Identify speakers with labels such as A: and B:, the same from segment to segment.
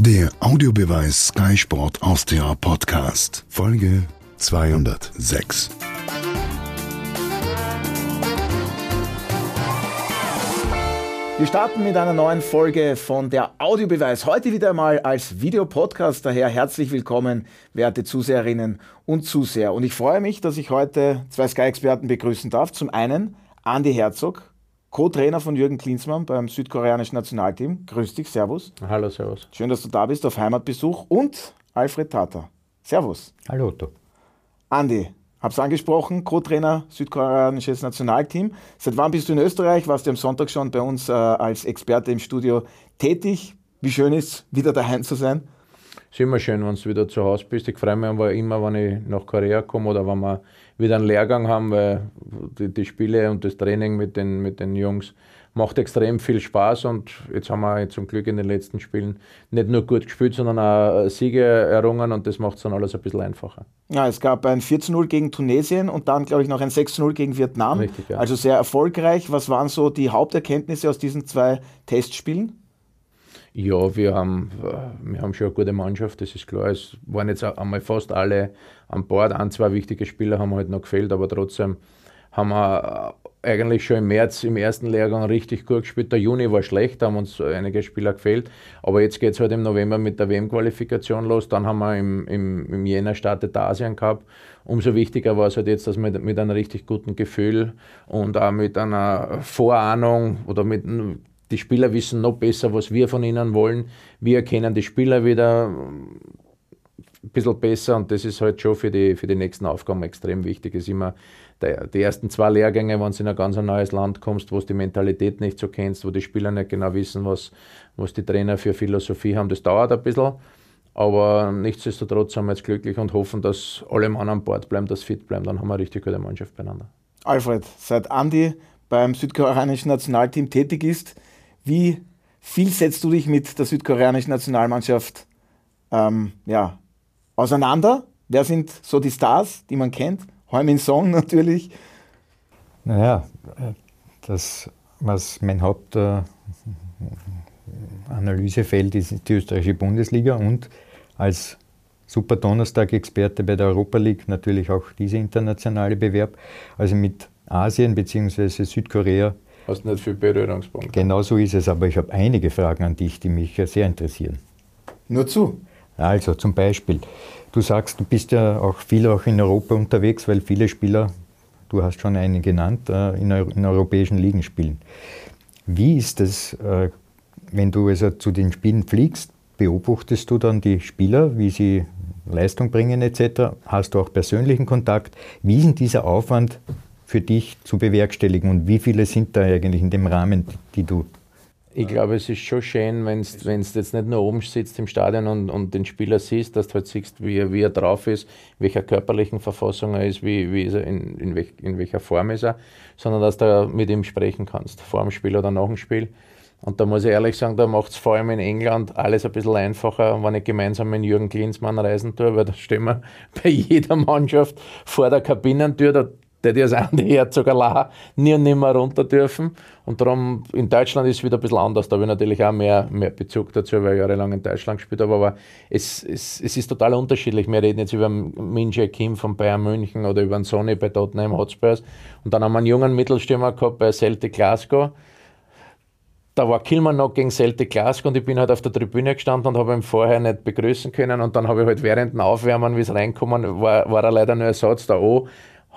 A: Der Audiobeweis Sky Sport Austria Podcast, Folge 206.
B: Wir starten mit einer neuen Folge von der Audiobeweis. Heute wieder mal als Videopodcast. Daher herzlich willkommen, werte Zuseherinnen und Zuseher. Und ich freue mich, dass ich heute zwei Sky-Experten begrüßen darf. Zum einen Andi Herzog, Co-Trainer von Jürgen Klinsmann beim südkoreanischen Nationalteam. Grüß dich, Servus.
C: Hallo, Servus.
B: Schön, dass du da bist auf Heimatbesuch. Und Alfred Tata. Servus.
D: Hallo, Otto.
B: Andi, hab's angesprochen, Co-Trainer südkoreanisches Nationalteam. Seit wann bist du in Österreich? Warst du am Sonntag schon bei uns äh, als Experte im Studio tätig? Wie schön ist wieder daheim zu sein?
C: ist immer schön, wenn du wieder zu Hause bist. Ich freue mich aber immer, wenn ich nach Korea komme oder wenn wir wieder einen Lehrgang haben, weil die, die Spiele und das Training mit den, mit den Jungs macht extrem viel Spaß und jetzt haben wir zum Glück in den letzten Spielen nicht nur gut gespielt, sondern auch Siege errungen und das macht es dann alles ein bisschen einfacher.
B: Ja, es gab ein 4-0 gegen Tunesien und dann, glaube ich, noch ein 6-0 gegen Vietnam. Richtig, ja. Also sehr erfolgreich. Was waren so die Haupterkenntnisse aus diesen zwei Testspielen?
C: Ja, wir haben, wir haben schon eine gute Mannschaft, das ist klar. Es waren jetzt einmal fast alle an Bord. Ein, zwei wichtige Spieler haben halt noch gefehlt, aber trotzdem haben wir eigentlich schon im März im ersten Lehrgang richtig gut gespielt. Der Juni war schlecht, haben uns einige Spieler gefehlt. Aber jetzt geht es halt im November mit der WM-Qualifikation los. Dann haben wir im, im, im Jänner startet der Asien Cup. Umso wichtiger war es halt jetzt, dass wir mit, mit einem richtig guten Gefühl und auch mit einer Vorahnung oder mit die Spieler wissen noch besser, was wir von ihnen wollen. Wir erkennen die Spieler wieder ein bisschen besser und das ist halt schon für die, für die nächsten Aufgaben extrem wichtig. Es ist immer der, die ersten zwei Lehrgänge, wenn du in ein ganz neues Land kommst, wo du die Mentalität nicht so kennst, wo die Spieler nicht genau wissen, was, was die Trainer für Philosophie haben, das dauert ein bisschen. Aber nichtsdestotrotz sind wir jetzt glücklich und hoffen, dass alle Mann an Bord bleiben, dass fit bleiben. Dann haben wir eine richtig gute Mannschaft beieinander.
B: Alfred, seit Andi beim südkoreanischen Nationalteam tätig ist, wie viel setzt du dich mit der südkoreanischen Nationalmannschaft ähm, ja, auseinander? Wer sind so die Stars, die man kennt? Heumin Song natürlich.
D: Naja, das, was mein Hauptanalysefeld äh, ist, die österreichische Bundesliga und als Super Donnerstag-Experte bei der Europa League natürlich auch dieser internationale Bewerb. Also mit Asien bzw. Südkorea
C: hast nicht viel Berührungspunkte.
D: Genau so ist es, aber ich habe einige Fragen an dich, die mich sehr interessieren.
B: Nur zu.
D: Also zum Beispiel, du sagst, du bist ja auch viel auch in Europa unterwegs, weil viele Spieler, du hast schon einen genannt, äh, in, in europäischen Ligen spielen. Wie ist es, äh, wenn du also zu den Spielen fliegst, beobachtest du dann die Spieler, wie sie Leistung bringen etc.? Hast du auch persönlichen Kontakt? Wie ist denn dieser Aufwand für dich zu bewerkstelligen und wie viele sind da eigentlich in dem Rahmen, die du
C: ich glaube, es ist schon schön, wenn du jetzt nicht nur oben sitzt im Stadion und, und den Spieler siehst, dass du halt siehst, wie er, wie er drauf ist, welcher körperlichen Verfassung er ist, wie, wie ist er in, in, welch, in welcher Form ist er, sondern dass du mit ihm sprechen kannst, vor dem Spiel oder nach dem Spiel. Und da muss ich ehrlich sagen, da macht es vor allem in England alles ein bisschen einfacher, wenn ich gemeinsam mit Jürgen Klinsmann reisen tue, weil da stehen wir bei jeder Mannschaft vor der Kabinentür, da der die als Andi Herzog allein nie und nimmer runter dürfen. Und darum, in Deutschland ist es wieder ein bisschen anders. Da habe ich natürlich auch mehr, mehr Bezug dazu, weil ich jahrelang in Deutschland gespielt habe. Aber es, es, es ist total unterschiedlich. Wir reden jetzt über Minje Kim von Bayern München oder über einen Sony bei Tottenham Hotspurs. Und dann haben wir einen jungen Mittelstürmer gehabt bei Celtic Glasgow. Da war Kilman noch gegen Celtic Glasgow und ich bin halt auf der Tribüne gestanden und habe ihn vorher nicht begrüßen können. Und dann habe ich halt während dem Aufwärmen, wie es reinkommen, war, war er leider nur Ersatz da O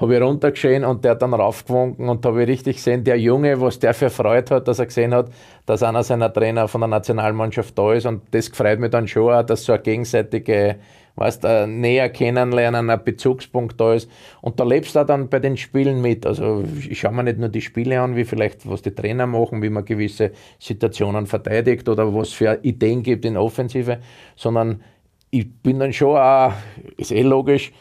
C: habe ich runtergeschehen und der hat dann raufgewunken und habe ich richtig gesehen, der Junge, was der für Freude hat, dass er gesehen hat, dass einer seiner Trainer von der Nationalmannschaft da ist und das freut mich dann schon auch, dass so eine gegenseitige weißt, ein näher kennenlernen, ein Bezugspunkt da ist. Und da lebst du dann bei den Spielen mit. Also ich schaue mir nicht nur die Spiele an, wie vielleicht, was die Trainer machen, wie man gewisse Situationen verteidigt oder was für Ideen gibt in Offensive, sondern ich bin dann schon auch, ist eh logisch,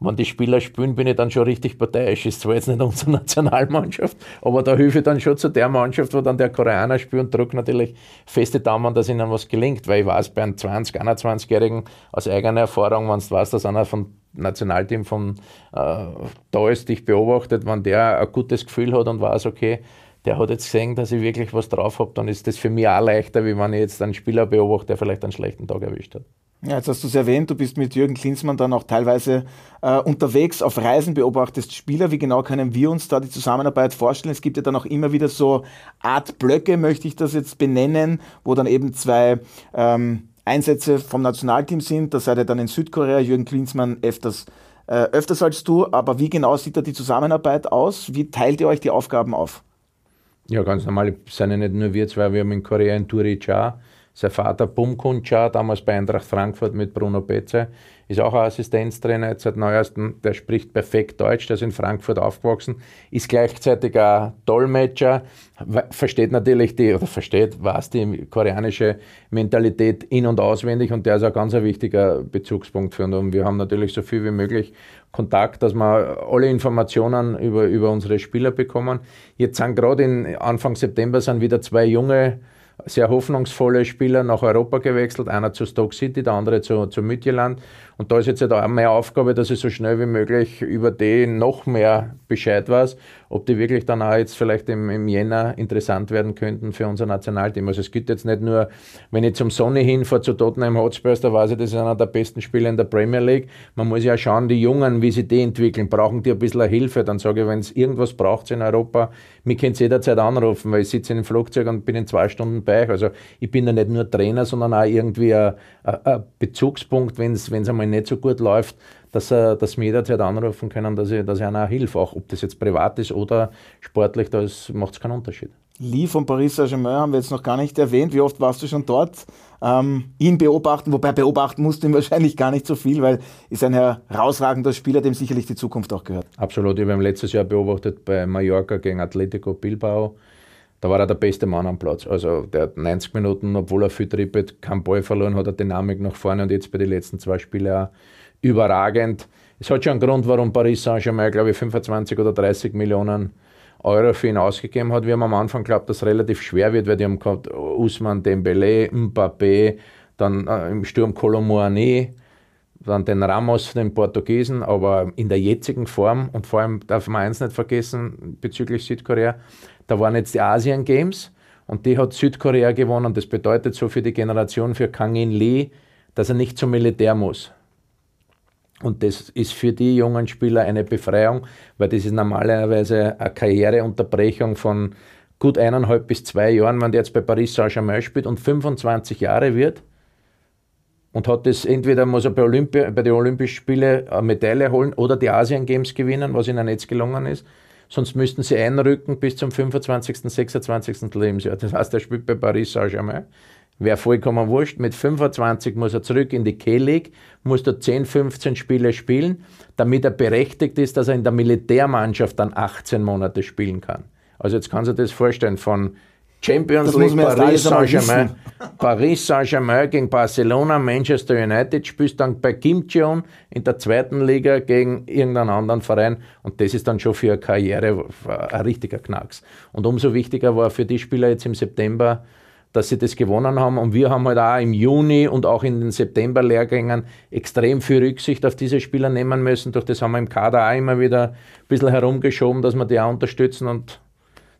C: wenn die Spieler spielen, bin ich dann schon richtig parteiisch. Ist zwar jetzt nicht unsere Nationalmannschaft, aber da hilfe ich dann schon zu der Mannschaft, wo dann der Koreaner spielt und drücke natürlich feste Daumen, dass ihnen was gelingt, weil ich weiß, bei einem 20-, 21-Jährigen aus eigener Erfahrung, wenn du weißt, dass einer vom Nationalteam von, äh, da ist, dich beobachtet, wenn der ein gutes Gefühl hat und weiß, okay, der hat jetzt gesehen, dass ich wirklich was drauf habe, dann ist das für mich auch leichter, wie wenn ich jetzt einen Spieler beobachte, der vielleicht einen schlechten Tag erwischt hat.
B: Ja, jetzt hast du es erwähnt, du bist mit Jürgen Klinsmann dann auch teilweise äh, unterwegs auf Reisen, beobachtest Spieler. Wie genau können wir uns da die Zusammenarbeit vorstellen? Es gibt ja dann auch immer wieder so Art Blöcke, möchte ich das jetzt benennen, wo dann eben zwei ähm, Einsätze vom Nationalteam sind. Da seid ihr dann in Südkorea, Jürgen Klinsmann öfters, äh, öfters als du. Aber wie genau sieht da die Zusammenarbeit aus? Wie teilt ihr euch die Aufgaben auf?
C: Ja, ganz normal sind ja nicht nur wir zwei, wir haben in Korea in Turi Cha sein Vater Bumkun Cha, damals bei Eintracht Frankfurt mit Bruno Betze, ist auch ein Assistenztrainer jetzt seit neuestem. Der spricht perfekt Deutsch, der ist in Frankfurt aufgewachsen, ist gleichzeitig ein Dolmetscher, versteht natürlich die, oder versteht, was die koreanische Mentalität in- und auswendig und der ist ein ganz ein wichtiger Bezugspunkt für uns. Und wir haben natürlich so viel wie möglich Kontakt, dass wir alle Informationen über, über unsere Spieler bekommen. Jetzt sind gerade Anfang September sind wieder zwei junge sehr hoffnungsvolle Spieler nach Europa gewechselt, einer zu Stoke City, der andere zu, zu Midtjylland. Und da ist jetzt halt auch meine Aufgabe, dass ich so schnell wie möglich über die noch mehr Bescheid weiß, ob die wirklich dann auch jetzt vielleicht im, im Jänner interessant werden könnten für unser Nationalteam. Also es gibt jetzt nicht nur, wenn ich zum Sonne hinfahre zu Tottenham Hotspurs, da weiß ich, das ist einer der besten Spieler in der Premier League. Man muss ja schauen, die Jungen, wie sie die entwickeln, brauchen die ein bisschen Hilfe. Dann sage ich, wenn es irgendwas braucht in Europa, mich könnt ihr jederzeit anrufen, weil ich sitze in einem Flugzeug und bin in zwei Stunden bei euch. Also ich bin da nicht nur Trainer, sondern auch irgendwie ein, ein Bezugspunkt, wenn es einmal nicht so gut läuft, dass, er, dass wir jederzeit anrufen können, dass ich, dass ich einer hilfe. Auch ob das jetzt privat ist oder sportlich, da macht es keinen Unterschied.
B: Lee von Paris Saint-Germain haben wir jetzt noch gar nicht erwähnt. Wie oft warst du schon dort? Ähm, ihn beobachten, wobei beobachten musst du ihn wahrscheinlich gar nicht so viel, weil ist ein herausragender Spieler, dem sicherlich die Zukunft auch gehört.
C: Absolut. Ich habe ihn letztes Jahr beobachtet bei Mallorca gegen Atletico Bilbao. Da war er der beste Mann am Platz. Also der hat 90 Minuten, obwohl er viel trippelt, keinen Ball verloren, hat er Dynamik nach vorne und jetzt bei den letzten zwei Spielen auch überragend. Es hat schon einen Grund, warum Paris Saint-Germain, glaube ich, 25 oder 30 Millionen Euro für ihn ausgegeben hat. Wir haben am Anfang geglaubt, dass es relativ schwer wird, weil die haben gehabt Usman Dembele, Mbappé, dann äh, im Sturm Colomboani, dann den Ramos, den Portugiesen, aber in der jetzigen Form und vor allem darf man eins nicht vergessen bezüglich Südkorea, da waren jetzt die Asien Games und die hat Südkorea gewonnen. Das bedeutet so für die Generation, für Kang In Lee, dass er nicht zum Militär muss. Und das ist für die jungen Spieler eine Befreiung, weil das ist normalerweise eine Karriereunterbrechung von gut eineinhalb bis zwei Jahren, wenn der jetzt bei Paris Saint-Germain spielt und 25 Jahre wird und hat das entweder muss er bei, Olympia, bei den Olympischen Spielen eine Medaille holen oder die Asien Games gewinnen, was ihnen jetzt gelungen ist sonst müssten sie einrücken bis zum 25., 26. Lebensjahr. Das heißt, er spielt bei Paris Saint-Germain. Wäre vollkommen wurscht. Mit 25 muss er zurück in die K-League, muss dort 10, 15 Spiele spielen, damit er berechtigt ist, dass er in der Militärmannschaft dann 18 Monate spielen kann. Also jetzt kann sich das vorstellen, von Champions League, Paris Saint-Germain, Paris Saint-Germain gegen Barcelona, Manchester United, spielst dann bei Kim Jong in der zweiten Liga gegen irgendeinen anderen Verein und das ist dann schon für eine Karriere ein richtiger Knacks. Und umso wichtiger war für die Spieler jetzt im September, dass sie das gewonnen haben. Und wir haben halt auch im Juni und auch in den September-Lehrgängen extrem viel Rücksicht auf diese Spieler nehmen müssen. Durch das haben wir im Kader auch immer wieder ein bisschen herumgeschoben, dass wir die auch unterstützen und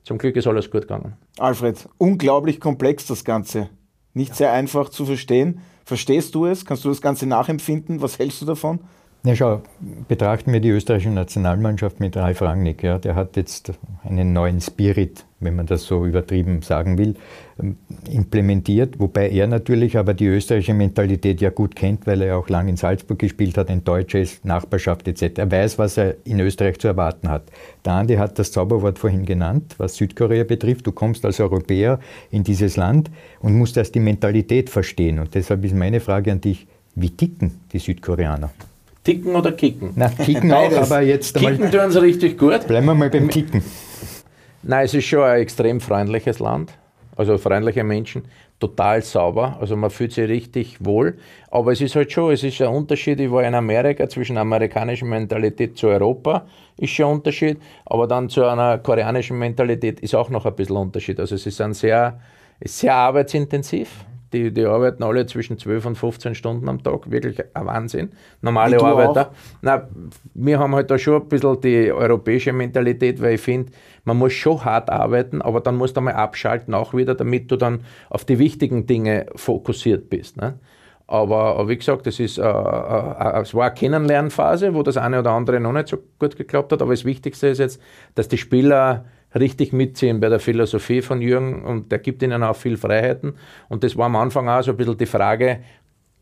C: zum Glück ist alles gut gegangen.
B: Alfred, unglaublich komplex das Ganze. Nicht ja. sehr einfach zu verstehen. Verstehst du es? Kannst du das Ganze nachempfinden? Was hältst du davon?
D: Na schau, betrachten wir die österreichische Nationalmannschaft mit Ralf Rangnick. Ja, der hat jetzt einen neuen Spirit, wenn man das so übertrieben sagen will, ähm, implementiert, wobei er natürlich aber die österreichische Mentalität ja gut kennt, weil er auch lange in Salzburg gespielt hat, ein deutsches Nachbarschaft etc. Er weiß, was er in Österreich zu erwarten hat. Der Andi hat das Zauberwort vorhin genannt, was Südkorea betrifft. Du kommst als Europäer in dieses Land und musst erst die Mentalität verstehen. Und deshalb ist meine Frage an dich, wie ticken die Südkoreaner?
C: Ticken oder kicken?
D: Na, kicken auch, aber jetzt
C: Kicken tun sie richtig gut.
D: Bleiben wir mal beim Kicken.
C: Nein, es ist schon ein extrem freundliches Land. Also freundliche Menschen, total sauber. Also man fühlt sich richtig wohl. Aber es ist halt schon, es ist ein Unterschied. Ich war in Amerika zwischen amerikanischer Mentalität zu Europa, ist schon ein Unterschied. Aber dann zu einer koreanischen Mentalität ist auch noch ein bisschen Unterschied. Also es ist ein sehr, sehr arbeitsintensiv Die, die arbeiten alle zwischen 12 und 15 Stunden am Tag. Wirklich ein Wahnsinn. Normale Arbeiter. Na, wir haben halt da schon ein bisschen die europäische Mentalität, weil ich finde, man muss schon hart arbeiten, aber dann musst du mal abschalten auch wieder, damit du dann auf die wichtigen Dinge fokussiert bist. Ne? Aber, aber, wie gesagt, das ist, äh, äh, es war eine Kennenlernphase, wo das eine oder andere noch nicht so gut geklappt hat. Aber das Wichtigste ist jetzt, dass die Spieler richtig mitziehen bei der Philosophie von Jürgen und der gibt ihnen auch viel Freiheiten. Und das war am Anfang auch so ein bisschen die Frage,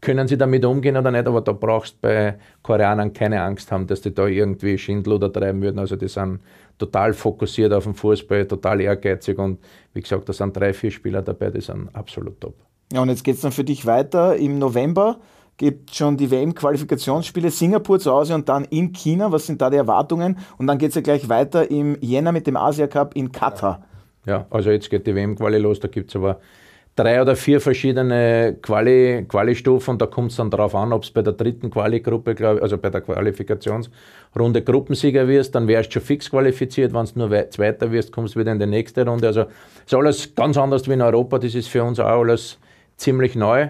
C: können sie damit umgehen oder nicht, aber da brauchst du bei Koreanern keine Angst haben, dass die da irgendwie Schindluder treiben würden. Also die sind total fokussiert auf den Fußball, total ehrgeizig und wie gesagt, da sind drei, vier Spieler dabei, die sind absolut top.
B: Ja, und jetzt geht es dann für dich weiter im November gibt schon die WM-Qualifikationsspiele Singapur zu Hause und dann in China. Was sind da die Erwartungen? Und dann geht es ja gleich weiter im Jänner mit dem Asia Cup in Katar.
C: Ja, also jetzt geht die WM-Quali los. Da gibt es aber drei oder vier verschiedene Quali, Quali-Stufen und da kommt es dann darauf an, ob es bei der dritten Quali-Gruppe, also bei der Qualifikationsrunde Gruppensieger wirst, dann wärst du schon fix qualifiziert. Wenn du nur Zweiter wirst, kommst du wieder in die nächste Runde. Also ist alles ganz anders wie in Europa. Das ist für uns auch alles ziemlich neu.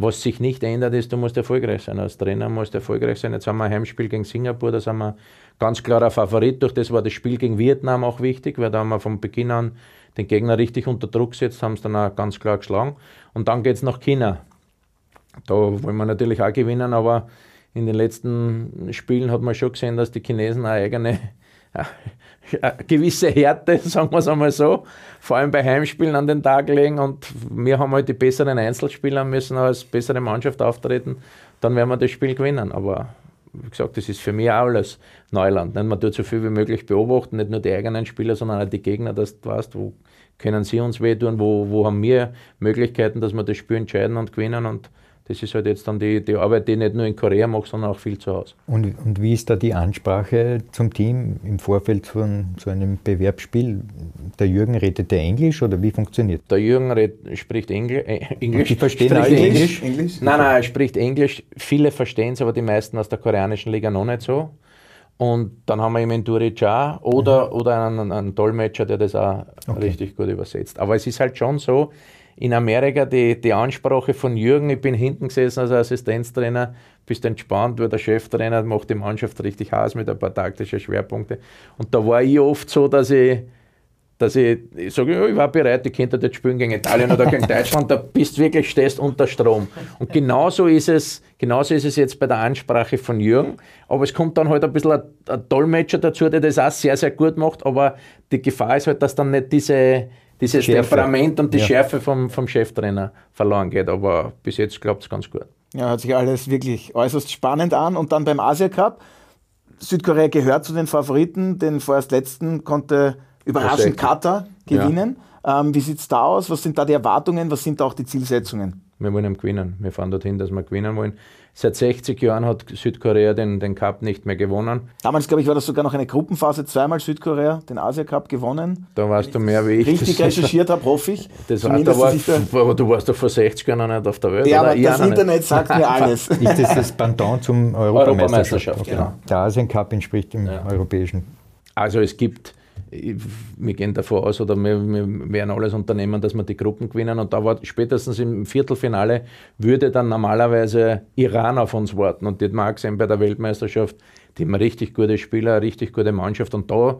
C: Was sich nicht ändert, ist, du musst erfolgreich sein. Als Trainer musst du erfolgreich sein. Jetzt haben wir ein Heimspiel gegen Singapur, da sind wir ganz klarer Favorit. Durch das war das Spiel gegen Vietnam auch wichtig, weil da haben wir von Beginn an den Gegner richtig unter Druck gesetzt, haben es dann auch ganz klar geschlagen. Und dann geht es nach China. Da wollen wir natürlich auch gewinnen, aber in den letzten Spielen hat man schon gesehen, dass die Chinesen eine eigene eine gewisse Härte, sagen wir es einmal so, vor allem bei Heimspielen an den Tag legen und wir haben halt die besseren Einzelspieler, müssen als bessere Mannschaft auftreten, dann werden wir das Spiel gewinnen. Aber wie gesagt, das ist für mich auch alles Neuland. Man tut so viel wie möglich beobachten, nicht nur die eigenen Spieler, sondern auch die Gegner, dass du weißt, wo können sie uns wehtun, wo, wo haben wir Möglichkeiten, dass wir das Spiel entscheiden und gewinnen und das ist halt jetzt dann die, die Arbeit, die ich nicht nur in Korea mache, sondern auch viel zu Hause.
D: Und, und wie ist da die Ansprache zum Team im Vorfeld von so einem Bewerbsspiel? Der Jürgen redet der Englisch oder wie funktioniert
C: Der Jürgen red, spricht Engl äh, Englisch.
D: Die verstehen alle Englisch? Englisch?
C: Nein, nein, er spricht Englisch. Viele verstehen es, aber die meisten aus der koreanischen Liga noch nicht so. Und dann haben wir eben Enduri Cha oder, mhm. oder einen, einen Dolmetscher, der das auch okay. richtig gut übersetzt. Aber es ist halt schon so, in Amerika die, die Ansprache von Jürgen, ich bin hinten gesessen als Assistenztrainer, bist entspannt, weil der Cheftrainer macht die Mannschaft richtig aus mit ein paar taktischen Schwerpunkten. Und da war ich oft so, dass ich, dass ich, ich sage, ich war bereit, ich könnte jetzt spielen gegen Italien oder gegen Deutschland, da bist du wirklich, stehst unter Strom. Und genauso ist es, genauso ist es jetzt bei der Ansprache von Jürgen. Aber es kommt dann halt ein bisschen ein, ein Dolmetscher dazu, der das auch sehr, sehr gut macht. Aber die Gefahr ist halt, dass dann nicht diese, dieses Schärfe. Temperament und die ja. Schärfe vom, vom Cheftrainer verloren geht. Aber bis jetzt klappt es ganz gut.
B: Ja, hört sich alles wirklich äußerst spannend an. Und dann beim Asia Cup. Südkorea gehört zu den Favoriten. Den vorerst letzten konnte überraschend Katar gewinnen. Ja. Ähm, wie sieht es da aus? Was sind da die Erwartungen? Was sind da auch die Zielsetzungen?
C: Wir wollen gewinnen. Wir fahren dorthin, dass wir gewinnen wollen. Seit 60 Jahren hat Südkorea den, den Cup nicht mehr gewonnen.
B: Damals, glaube ich, war das sogar noch eine Gruppenphase, zweimal Südkorea den Asia Cup gewonnen.
C: Da warst du mehr wie ich.
B: Richtig recherchiert habe, hoffe ich.
C: Das war, da war, aber du warst doch vor 60 Jahren noch nicht auf der Welt.
B: Ja, oder? aber das Internet nicht. sagt mir alles.
D: Ist das das Pendant zum Europameisterschaft? Europameisterschaft okay. genau. Der Asien Cup entspricht dem ja. europäischen.
C: Also es gibt wir gehen davon aus oder wir, wir, werden alles unternehmen, dass wir die Gruppen gewinnen. Und da war spätestens im Viertelfinale würde dann normalerweise Iran auf uns warten. Und das mag sein bei der Weltmeisterschaft, die haben richtig gute Spieler, richtig gute Mannschaft. Und da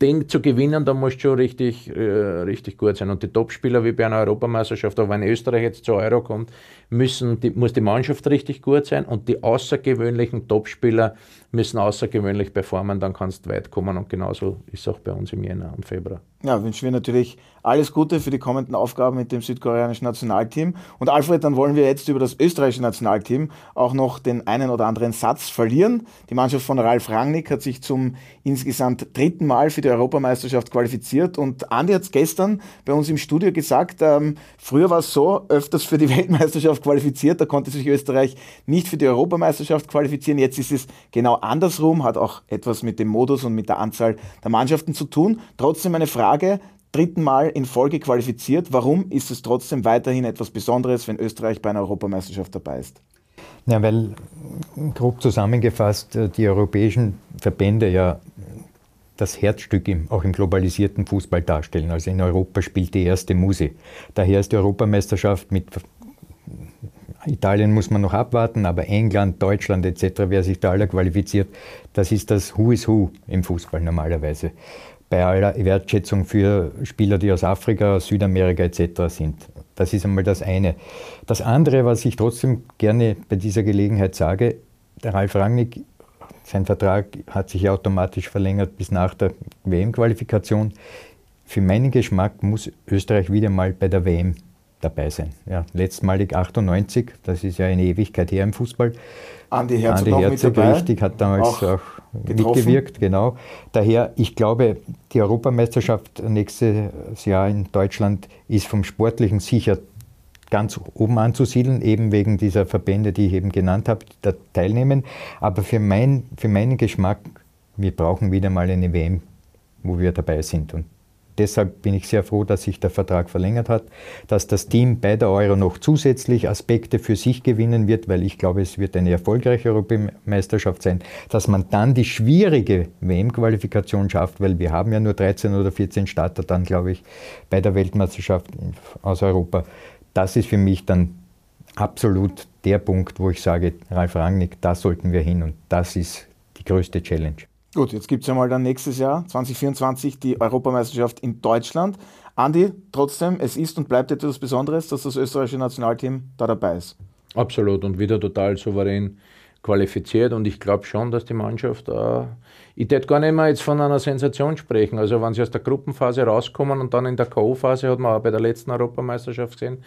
C: den zu gewinnen, da musst du schon richtig, äh, richtig gut sein. Und die Topspieler wie bei einer Europameisterschaft, aber wenn Österreich jetzt zu Euro kommt, müssen die, muss die Mannschaft richtig gut sein und die außergewöhnlichen Topspieler müssen außergewöhnlich performen, dann kannst du weit kommen. Und genauso ist es auch bei uns im Jänner und Februar.
B: Ja, wünschen wir natürlich alles Gute für die kommenden Aufgaben mit dem südkoreanischen Nationalteam. Und Alfred, dann wollen wir jetzt über das österreichische Nationalteam auch noch den einen oder anderen Satz verlieren. Die Mannschaft von Ralf Rangnick hat sich zum insgesamt dritten Mal für die Europameisterschaft qualifiziert. Und Andi hat es gestern bei uns im Studio gesagt, ähm, früher war es so, öfters für die Weltmeisterschaft qualifiziert, da konnte sich Österreich nicht für die Europameisterschaft qualifizieren. Jetzt ist es genau andersrum, hat auch etwas mit dem Modus und mit der Anzahl der Mannschaften zu tun. Trotzdem eine Frage, dritten Mal in Folge qualifiziert. Warum ist es trotzdem weiterhin etwas Besonderes, wenn Österreich bei einer Europameisterschaft dabei ist?
D: Ja, weil grob zusammengefasst äh, die europäischen Verbände ja das Herzstück im, auch im globalisierten Fußball darstellen. Also in Europa spielt die erste Muse. Daher ist die Europameisterschaft mit Italien muss man noch abwarten, aber England, Deutschland etc., wer sich da alle qualifiziert, das ist das Who is Who im Fußball normalerweise. Bei aller Wertschätzung für Spieler, die aus Afrika, Südamerika etc. sind. Das ist einmal das eine. Das andere, was ich trotzdem gerne bei dieser Gelegenheit sage, der Ralf Rangnick, sein Vertrag hat sich automatisch verlängert bis nach der WM-Qualifikation. Für meinen Geschmack muss Österreich wieder mal bei der WM dabei sein. Ja, letztmalig 98, das ist ja eine Ewigkeit her im Fußball.
B: Andi Herzog, Andi Herzog
D: richtig, hat damals auch, auch mitgewirkt, genau. Daher, ich glaube, die Europameisterschaft nächstes Jahr in Deutschland ist vom Sportlichen sicher ganz oben anzusiedeln, eben wegen dieser Verbände, die ich eben genannt habe, die da teilnehmen. Aber für, mein, für meinen Geschmack, wir brauchen wieder mal eine WM, wo wir dabei sind. Und deshalb bin ich sehr froh, dass sich der Vertrag verlängert hat, dass das Team bei der Euro noch zusätzlich Aspekte für sich gewinnen wird, weil ich glaube, es wird eine erfolgreiche Europameisterschaft sein, dass man dann die schwierige WM-Qualifikation schafft, weil wir haben ja nur 13 oder 14 Starter dann, glaube ich, bei der Weltmeisterschaft aus Europa. Das ist für mich dann absolut der Punkt, wo ich sage, Ralf Rangnick, da sollten wir hin und das ist die größte Challenge.
B: Gut, jetzt gibt es ja mal dann nächstes Jahr, 2024, die Europameisterschaft in Deutschland. Andi, trotzdem, es ist und bleibt etwas Besonderes, dass das österreichische Nationalteam da dabei ist.
C: Absolut und wieder total souverän qualifiziert und ich glaube schon, dass die Mannschaft, äh, ich würde gar nicht mehr jetzt von einer Sensation sprechen. Also wenn sie aus der Gruppenphase rauskommen und dann in der K.O.-Phase hat man auch bei der letzten Europameisterschaft gesehen,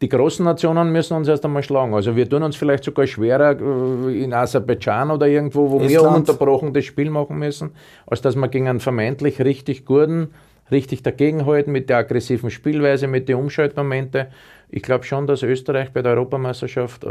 C: die großen Nationen müssen uns erst einmal schlagen. Also wir tun uns vielleicht sogar schwerer äh, in Aserbaidschan oder irgendwo, wo Estland. wir ununterbrochen das Spiel machen müssen, als dass wir gegen einen vermeintlich richtig guten, richtig dagegenhalten mit der aggressiven Spielweise, mit den Umschaltmomente. Ich glaube schon, dass Österreich bei der Europameisterschaft äh,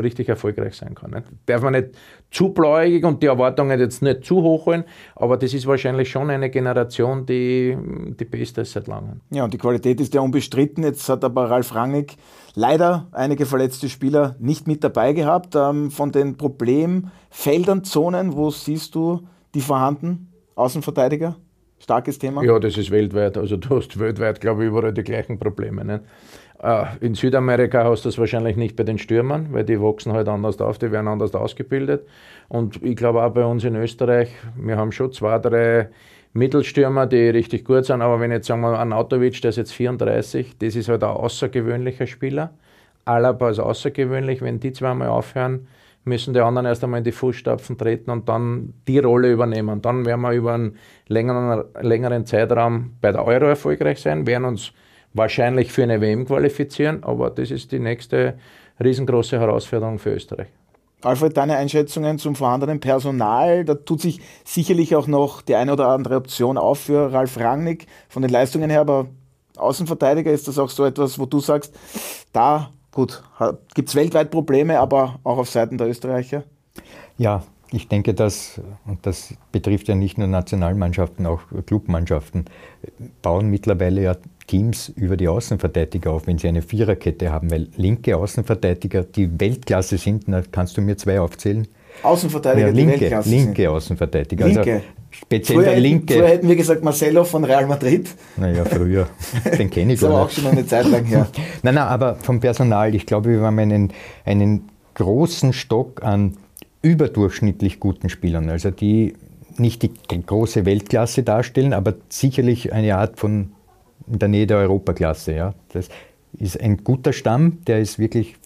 C: richtig erfolgreich sein kann. Nicht? Darf man nicht zu blauäugig und die Erwartungen jetzt nicht zu hoch holen, aber das ist wahrscheinlich schon eine Generation, die die beste ist seit langem.
B: Ja, und die Qualität ist ja unbestritten. Jetzt hat aber Ralf Rangnick leider einige verletzte Spieler nicht mit dabei gehabt. Ähm, von den Problemfeldern, Zonen, wo siehst du die vorhanden? Außenverteidiger? Starkes Thema?
C: Ja, das ist weltweit. Also du hast weltweit, glaube ich, überall die gleichen Probleme. Nicht? Äh, in Südamerika hast du das wahrscheinlich nicht bei den Stürmern, weil die wachsen halt anders auf, die werden anders ausgebildet. Und ich glaube auch bei uns in Österreich, wir haben schon zwei, drei Mittelstürmer, die richtig gut sind, aber wenn jetzt sagen wir an Autovic, der ist jetzt 34, das ist halt ein außergewöhnlicher Spieler. Alaba ist außergewöhnlich, wenn die zweimal aufhören, müssen die anderen erst einmal in die Fußstapfen treten und dann die Rolle übernehmen. Dann werden wir über einen längeren, längeren Zeitraum bei der Euro erfolgreich sein, werden uns wahrscheinlich für eine WM qualifizieren, aber das ist die nächste riesengroße Herausforderung für Österreich.
B: Alfred, deine Einschätzungen zum vorhandenen Personal, da tut sich sicherlich auch noch die eine oder andere Option auf für Ralf Rangnick von den Leistungen her, aber Außenverteidiger ist das auch so etwas, wo du sagst, da, gut, gibt es weltweit Probleme, aber auch auf Seiten der Österreicher?
D: Ja, ich denke, dass, und das betrifft ja nicht nur Nationalmannschaften, auch Clubmannschaften, bauen mittlerweile ja Teams über die Außenverteidiger auf, wenn sie eine Viererkette haben, weil linke Außenverteidiger, die Weltklasse sind, na, kannst du mir zwei aufzählen?
B: Außenverteidiger,
D: ja, linke, die Weltklasse linke sind. Außenverteidiger. Also
B: linke. Also speziell früher, der linke. Früher hätten wir gesagt Marcelo von Real Madrid.
D: Naja, früher. Den kenne ich
B: gar nicht. auch schon eine Zeit lang her.
D: nein, nein, aber vom Personal, ich glaube, wir haben einen, einen großen Stock an überdurchschnittlich guten Spielern, also die nicht die große Weltklasse darstellen, aber sicherlich eine Art von in der Nähe der Europaklasse. Ja. Das ist ein guter Stamm, der ist wirklich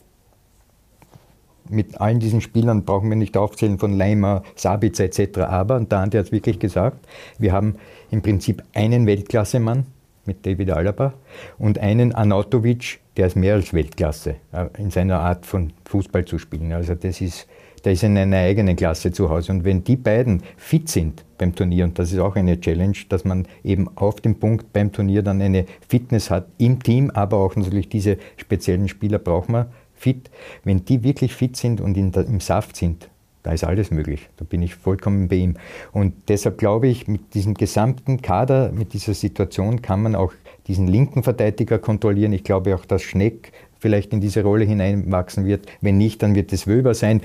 D: mit allen diesen Spielern brauchen wir nicht aufzählen, von Leimer, Sabitzer etc. Aber, und Andi hat es wirklich gesagt, wir haben im Prinzip einen Weltklassemann mit David Alaba und einen Anatovic, der ist mehr als Weltklasse äh, in seiner Art von Fußball zu spielen. Also das ist der ist in einer eigenen Klasse zu Hause. Und wenn die beiden fit sind beim Turnier, und das ist auch eine Challenge, dass man eben auf dem Punkt beim Turnier dann eine Fitness hat im Team, aber auch natürlich diese speziellen Spieler braucht man fit. Wenn die wirklich fit sind und der, im Saft sind, da ist alles möglich. Da bin ich vollkommen bei ihm. Und deshalb glaube ich, mit diesem gesamten Kader, mit dieser Situation kann man auch diesen linken Verteidiger kontrollieren. Ich glaube auch, dass Schneck vielleicht in diese Rolle hineinwachsen wird. Wenn nicht, dann wird es Wöber sein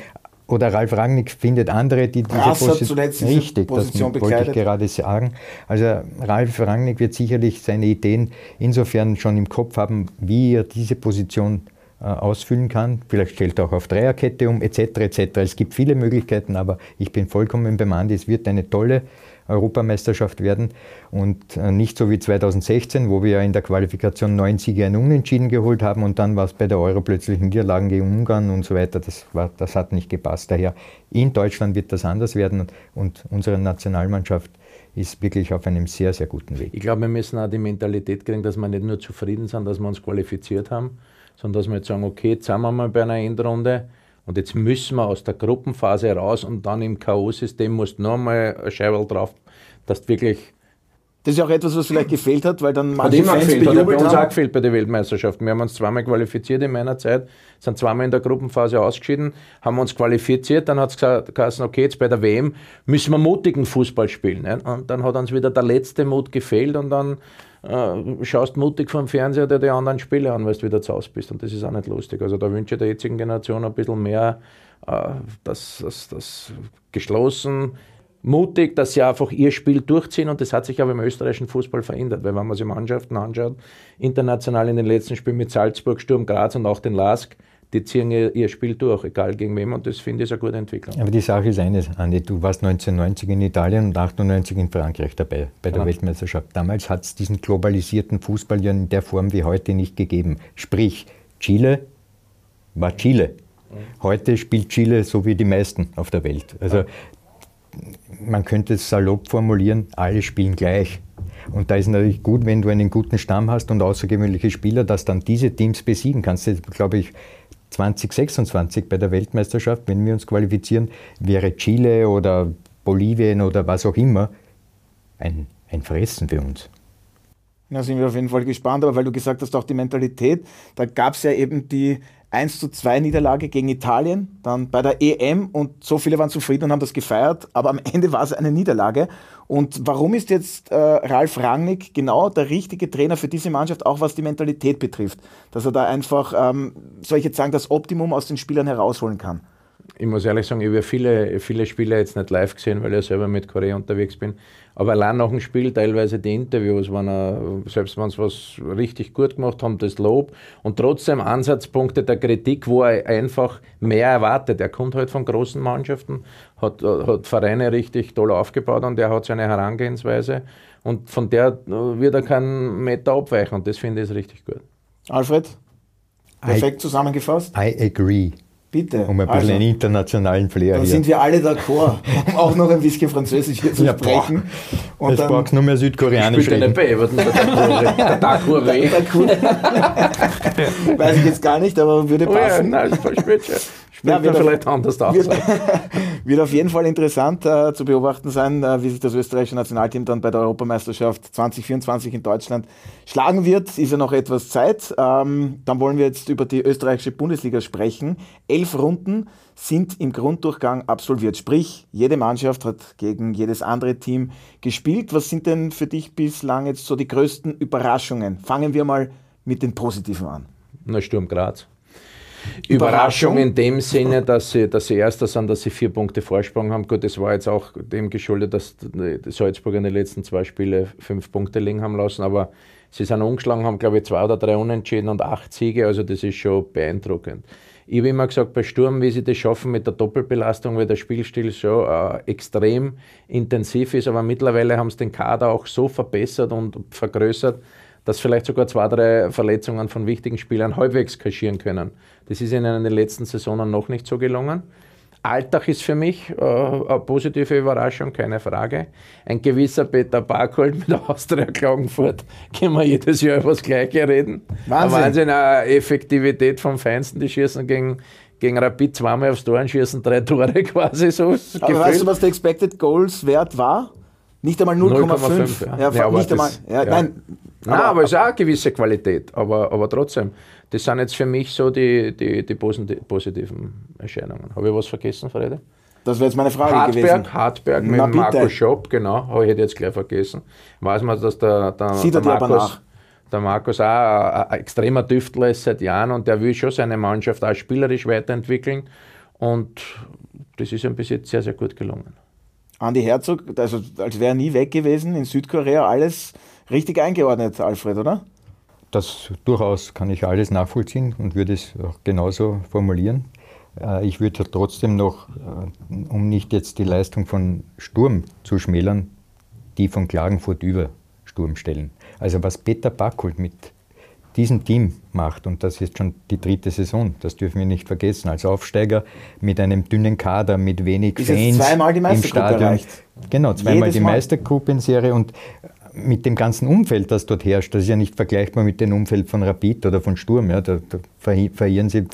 D: oder Ralf Rangnick findet andere, die diese
B: Rass Posi zuletzt
D: richtig, Position das wollte ich gerade sagen. Also Ralf Rangnick wird sicherlich seine Ideen insofern schon im Kopf haben, wie er diese Position äh, ausfüllen kann. Vielleicht stellt er auch auf Dreierkette um, etc. etc. Es gibt viele Möglichkeiten, aber ich bin vollkommen beim Andi. Es wird eine tolle Europameisterschaft werden und äh, nicht so wie 2016, wo wir in der Qualifikation neun Siege ein Unentschieden geholt haben und dann war es bei der Euro plötzlich Niederlagen gegen Ungarn und so weiter. Das, war, das hat nicht gepasst. Daher in Deutschland wird das anders werden und unsere Nationalmannschaft ist wirklich auf einem sehr, sehr guten Weg.
C: Ich glaube, wir müssen auch die Mentalität kriegen, dass wir nicht nur zufrieden sind, dass wir uns qualifiziert haben, sondern dass wir jetzt sagen, okay, jetzt sind wir mal bei einer Endrunde und jetzt müssen wir aus der Gruppenphase raus und dann im K.O.-System musst du nochmal ein Scheiberl drauf, dass du wirklich
B: das ist ja auch etwas, was vielleicht gefehlt hat, weil dann
C: manche hat Fans gefehlt, hat bei uns auch gefehlt bei der Weltmeisterschaft. Wir haben uns zweimal qualifiziert in meiner Zeit, sind zweimal in der Gruppenphase ausgeschieden, haben uns qualifiziert, dann hat es gesagt, okay, jetzt bei der WM müssen wir mutigen Fußball spielen. Ne? Und dann hat uns wieder der letzte Mut gefehlt und dann äh, schaust mutig vom Fernseher dir die anderen Spiele an, weil du wieder zu Hause bist. Und das ist auch nicht lustig. Also da wünsche ich der jetzigen Generation ein bisschen mehr, äh, dass das geschlossen mutig, dass sie einfach ihr Spiel durchziehen und das hat sich aber im österreichischen Fußball verändert, weil wenn man sich Mannschaften anschaut, international in den letzten Spielen mit Salzburg, Sturm Graz und auch den Lask, die ziehen ihr, ihr, Spiel durch, egal gegen wem und das finde ich eine gute Entwicklung.
D: Aber die Sache ist eine, Andi, du warst 1990 in Italien und 98 in Frankreich dabei, bei der ja. Weltmeisterschaft. Damals hat es diesen globalisierten Fußball ja in der Form wie heute nicht gegeben. Sprich, Chile war Chile. Mhm. Heute spielt Chile so wie die meisten auf der Welt. Also man könnte es salopp formulieren, alle spielen gleich. Und da ist natürlich gut, wenn du einen guten Stamm hast und außergewöhnliche Spieler, dass dann diese Teams besiegen kannst. Das, glaube ich, 2026 bei der Weltmeisterschaft, wenn wir uns qualifizieren, wäre Chile oder Bolivien oder was auch immer ein, ein Fressen für uns.
B: Da sind wir auf jeden Fall gespannt, aber weil du gesagt hast, auch die Mentalität, da gab es ja eben die 1 zu 2 Niederlage gegen Italien, dann bei der EM und so viele waren zufrieden und haben das gefeiert, aber am Ende war es eine Niederlage. Und warum ist jetzt äh, Ralf Rangnick genau der richtige Trainer für diese Mannschaft, auch was die Mentalität betrifft? Dass er da einfach, ähm, soll ich jetzt sagen, das Optimum aus den Spielern herausholen kann?
C: Ich muss ehrlich sagen, ich habe viele, viele Spiele jetzt nicht live gesehen, weil ich selber mit Korea unterwegs bin. Aber allein nach dem Spiel teilweise die Interviews, wenn er, selbst wenn sie was richtig gut gemacht haben, das Lob. Und trotzdem Ansatzpunkte der Kritik, wo er einfach mehr erwartet. Er kommt halt von großen Mannschaften, hat, hat Vereine richtig toll aufgebaut und er hat seine Herangehensweise. Und von der wird er keinen Meter abweichen. Und das finde ich richtig gut.
B: Alfred, perfekt I, zusammengefasst.
D: I agree.
B: Bitte.
D: Um ein bisschen also, einen internationalen Flair
B: dann hier. sind wir alle d'accord, um auch noch ein bisschen Französisch hier zu ja, sprechen.
D: Boah. Und Jetzt brauchst du nur mehr Südkoreanisch
C: reden.
B: Weiß ich jetzt gar nicht, aber würde passen. Oh ja, nein, das
C: spielt schon. Spielt ja, vielleicht anders aus.
B: Wird, wird, auf jeden Fall interessant äh, zu beobachten sein, äh, wie sich das österreichische Nationalteam dann bei der Europameisterschaft 2024 in Deutschland schlagen wird. Ist ja noch etwas Zeit. Ähm, dann wollen wir jetzt über die österreichische Bundesliga sprechen. Elf Runden sind im Grunddurchgang absolviert. Sprich, jede Mannschaft hat gegen jedes andere Team gespielt. Was sind denn für dich bislang jetzt so die größten Überraschungen? Fangen wir mal mit den Positiven an.
C: Na, Sturm Graz. Überraschung in dem Sinne, dass sie, dass sie Erster sind, dass sie vier Punkte Vorsprung haben. Gut, das war jetzt auch dem geschuldet, dass die Salzburger in den letzten zwei Spielen fünf Punkte liegen haben lassen, aber sie sind umgeschlagen, haben glaube ich zwei oder drei Unentschieden und acht Siege, also das ist schon beeindruckend. Ich habe immer gesagt, bei Sturm, wie sie das schaffen mit der Doppelbelastung, weil der Spielstil schon äh, extrem intensiv ist, aber mittlerweile haben sie den Kader auch so verbessert und vergrößert, dass vielleicht sogar zwei, drei Verletzungen von wichtigen Spielern halbwegs kaschieren können. Das ist ihnen in den letzten Saisonen noch nicht so gelungen. Alltag ist für mich äh, eine positive Überraschung, keine Frage. Ein gewisser Peter Barkold mit der Austria Klagenfurt, können wir jedes Jahr über das Gleiche reden. Wahnsinn. Eine Wahnsinn, eine Effektivität vom Feinsten, die schießen gegen, gegen Rapid zweimal aufs Tor und schießen drei Tore quasi so.
B: Aber weißt du, was der Expected Goals Wert war? Nicht einmal 0,5.
C: Ja. Ja, ja, nicht einmal. Ja, Nein, Nein, aber, aber es ist auch eine gewisse Qualität. Aber, aber trotzdem, das sind jetzt für mich so die, die, die positiven Erscheinungen. Habe ich was vergessen, Frede?
B: Das wäre jetzt meine Frage
C: Hartberg,
B: gewesen.
C: Hartberg mit Na, Marco Schopp, genau, habe ich jetzt gleich vergessen. Weiß man, dass der, der,
B: Sieht der Markus,
C: der Markus auch ein, ein extremer Tüftler ist seit Jahren und der will schon seine Mannschaft auch spielerisch weiterentwickeln. Und das ist ihm bis jetzt sehr, sehr gut gelungen.
B: Andi Herzog, also als wäre er nie weg gewesen in Südkorea, alles richtig eingeordnet, Alfred, oder?
D: das durchaus kann ich alles nachvollziehen und würde es auch genauso formulieren. Äh, ich würde trotzdem noch, äh, um nicht jetzt die Leistung von Sturm zu schmälern, die von Klagenfurt über Sturm stellen. Also was Peter Backholt mit diesem Team macht, und das ist schon die dritte Saison, das dürfen wir nicht vergessen, als Aufsteiger mit einem dünnen Kader, mit wenig ist Fans
B: zweimal die im Stadion. Erreicht.
D: Genau, zweimal Jedes die Meistergruppenserie und mit dem ganzen Umfeld, das dort herrscht, das ist ja nicht vergleichbar mit dem Umfeld von Rapid oder von Sturm. Ja, da, da verirren sie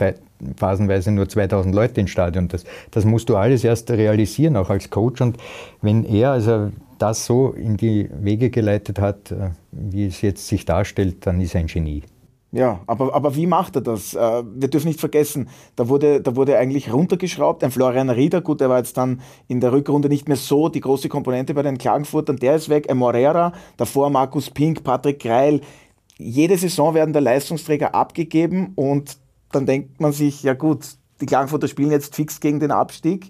D: phasenweise nur 2000 Leute ins Stadion. Das, das musst du alles erst realisieren, auch als Coach. Und wenn er also das so in die Wege geleitet hat, äh, wie es jetzt sich darstellt, dann ist er ein Genie.
B: Ja, aber, aber wie macht er das? Äh, wir dürfen nicht vergessen, da wurde, da wurde eigentlich runtergeschraubt. Ein Florian Rieder, gut, der war jetzt dann in der Rückrunde nicht mehr so die große Komponente bei den Klagenfurtern, der ist weg. Ein Morera, davor Markus Pink, Patrick Greil. Jede Saison werden der Leistungsträger abgegeben und dann denkt man sich, ja gut, die Klagenfurter spielen jetzt fix gegen den Abstieg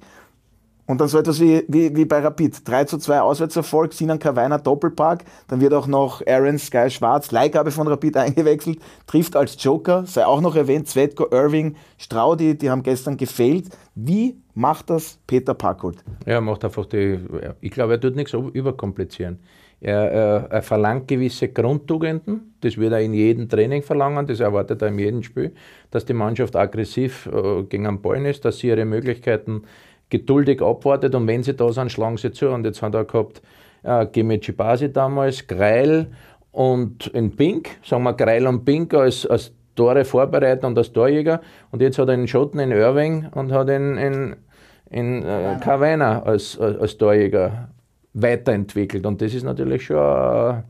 B: und dann so etwas wie, wie, wie bei Rapid. 3 zu 2 Auswärtserfolg, Sinan Kawainer Doppelpark. Dann wird auch noch Aaron Sky Schwarz, Leihgabe von Rapid eingewechselt, trifft als Joker. Sei auch noch erwähnt, Zvetko, Irving, Straudi, die haben gestern gefehlt. Wie macht das Peter Packold?
C: Ja, er macht einfach die, ich glaube, er tut nichts überkomplizieren. Er, er, er, verlangt gewisse Grundtugenden, das wird er in jedem Training verlangen, das erwartet er in jedem Spiel, dass die Mannschaft aggressiv äh, gegen den Ball ist, dass sie ihre Möglichkeiten geduldig abwartet und wenn sie da sind, schlagen sie zu. Und jetzt haben wir gehabt äh, Gemici Basi damals, Greil und in Pink, sagen wir Greil und Pink als, als Tore vorbereiten und als Torjäger. Und jetzt hat er einen Schotten in Irving und hat ihn in, in äh, Carvana als, als, als Torjäger weiterentwickelt. Und das ist natürlich schon ein,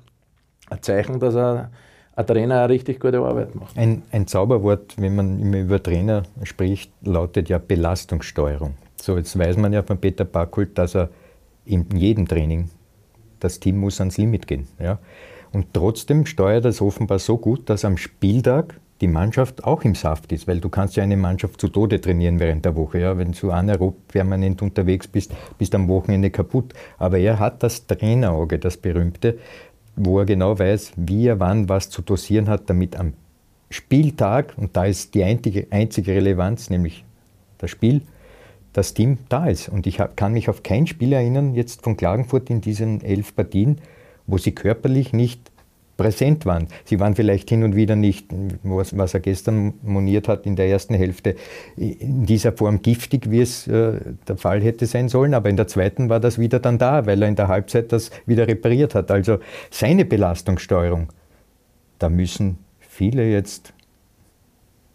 C: ein Zeichen, dass er ein Trainer eine richtig gute Arbeit macht.
D: Ein, ein Zauberwort, wenn man immer über Trainer spricht, lautet ja Belastungssteuerung. So, jetzt weiß man ja von Peter Backholt, dass er in jedem Training, das Team muss ans Limit gehen. Ja? Und trotzdem steuert er es offenbar so gut, dass am Spieltag die Mannschaft auch im Saft ist, weil du kannst ja eine Mannschaft zu Tode trainieren während der Woche. Ja? Wenn du anaerob permanent unterwegs bist, bist am Wochenende kaputt. Aber er hat das Trainerauge, das berühmte, wo er genau weiß, wie er wann was zu dosieren hat, damit am Spieltag, und da ist die einzige, einzige Relevanz, nämlich das Spiel, das Team da ist. Und ich kann mich auf kein Spiel erinnern, jetzt von Klagenfurt in diesen elf Partien, wo sie körperlich nicht präsent waren. Sie waren vielleicht hin und wieder nicht, was, was, er gestern moniert hat in der ersten Hälfte, in dieser Form giftig, wie es äh, der Fall hätte sein sollen, aber in der zweiten war das wieder dann da, weil er in der Halbzeit das wieder repariert hat. Also seine Belastungssteuerung, da müssen viele jetzt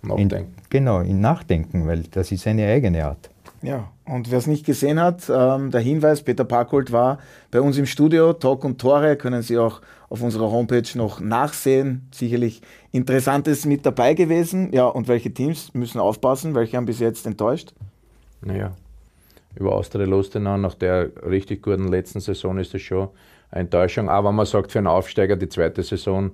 C: nachdenken.
D: In, genau, in nachdenken, weil das ist seine eigene Art.
B: Ja, und wer es nicht gesehen hat, ähm, der Hinweis, Peter Parkholt war bei uns im Studio, Talk und Tore, können Sie auch auf unserer Homepage noch nachsehen. Sicherlich Interessantes mit dabei gewesen. Ja, und welche Teams müssen aufpassen? Welche haben bis jetzt enttäuscht?
C: Naja, über Austria Lustenau nach der richtig guten letzten Saison ist das schon eine Enttäuschung. Aber man sagt, für einen Aufsteiger die zweite Saison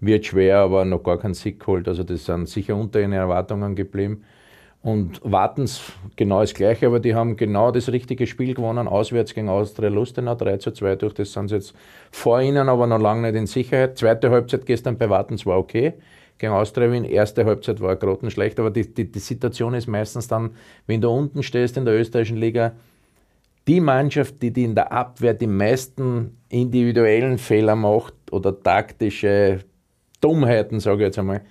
C: wird schwer, aber noch gar kein Sieg geholt. Also das sind sicher unter ihren Erwartungen geblieben und Wartens genau das Gleiche, aber die haben genau das richtige Spiel gewonnen, auswärts gegen Austria Lustenau, 3 zu 2 durch, das sind sie jetzt vor ihnen, aber noch lange nicht in Sicherheit. Zweite Halbzeit gestern bei Wartens war okay, gegen Austria Wien, erste Halbzeit war grottenschlecht, aber die, die, die Situation ist meistens dann, wenn du unten stehst in der österreichischen Liga, die Mannschaft, die, die in der Abwehr die meisten individuellen Fehler macht oder taktische Dummheiten, sage ich jetzt einmal,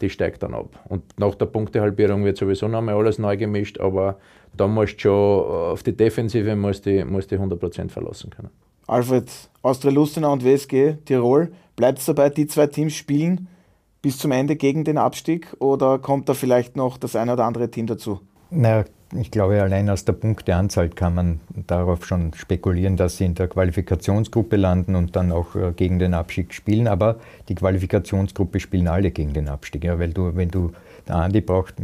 C: die steigt dann ab. Und nach der Punktehalbierung wird sowieso noch einmal alles neu gemischt, aber da musst du schon äh, auf die Defensive musst die, musst die 100% verlassen können.
B: Alfred, Austria Lustenau und WSG Tirol, bleibt es dabei, die zwei Teams spielen bis zum Ende gegen den Abstieg oder kommt da vielleicht noch das eine oder andere Team dazu?
D: Naja, ich glaube, allein aus der Punkteanzahl kann man darauf schon spekulieren, dass sie in der Qualifikationsgruppe landen und dann auch äh, gegen den Abstieg spielen. Aber die Qualifikationsgruppe spielen alle gegen den Abstieg. Ja, weil du, wenn du, der Andi braucht,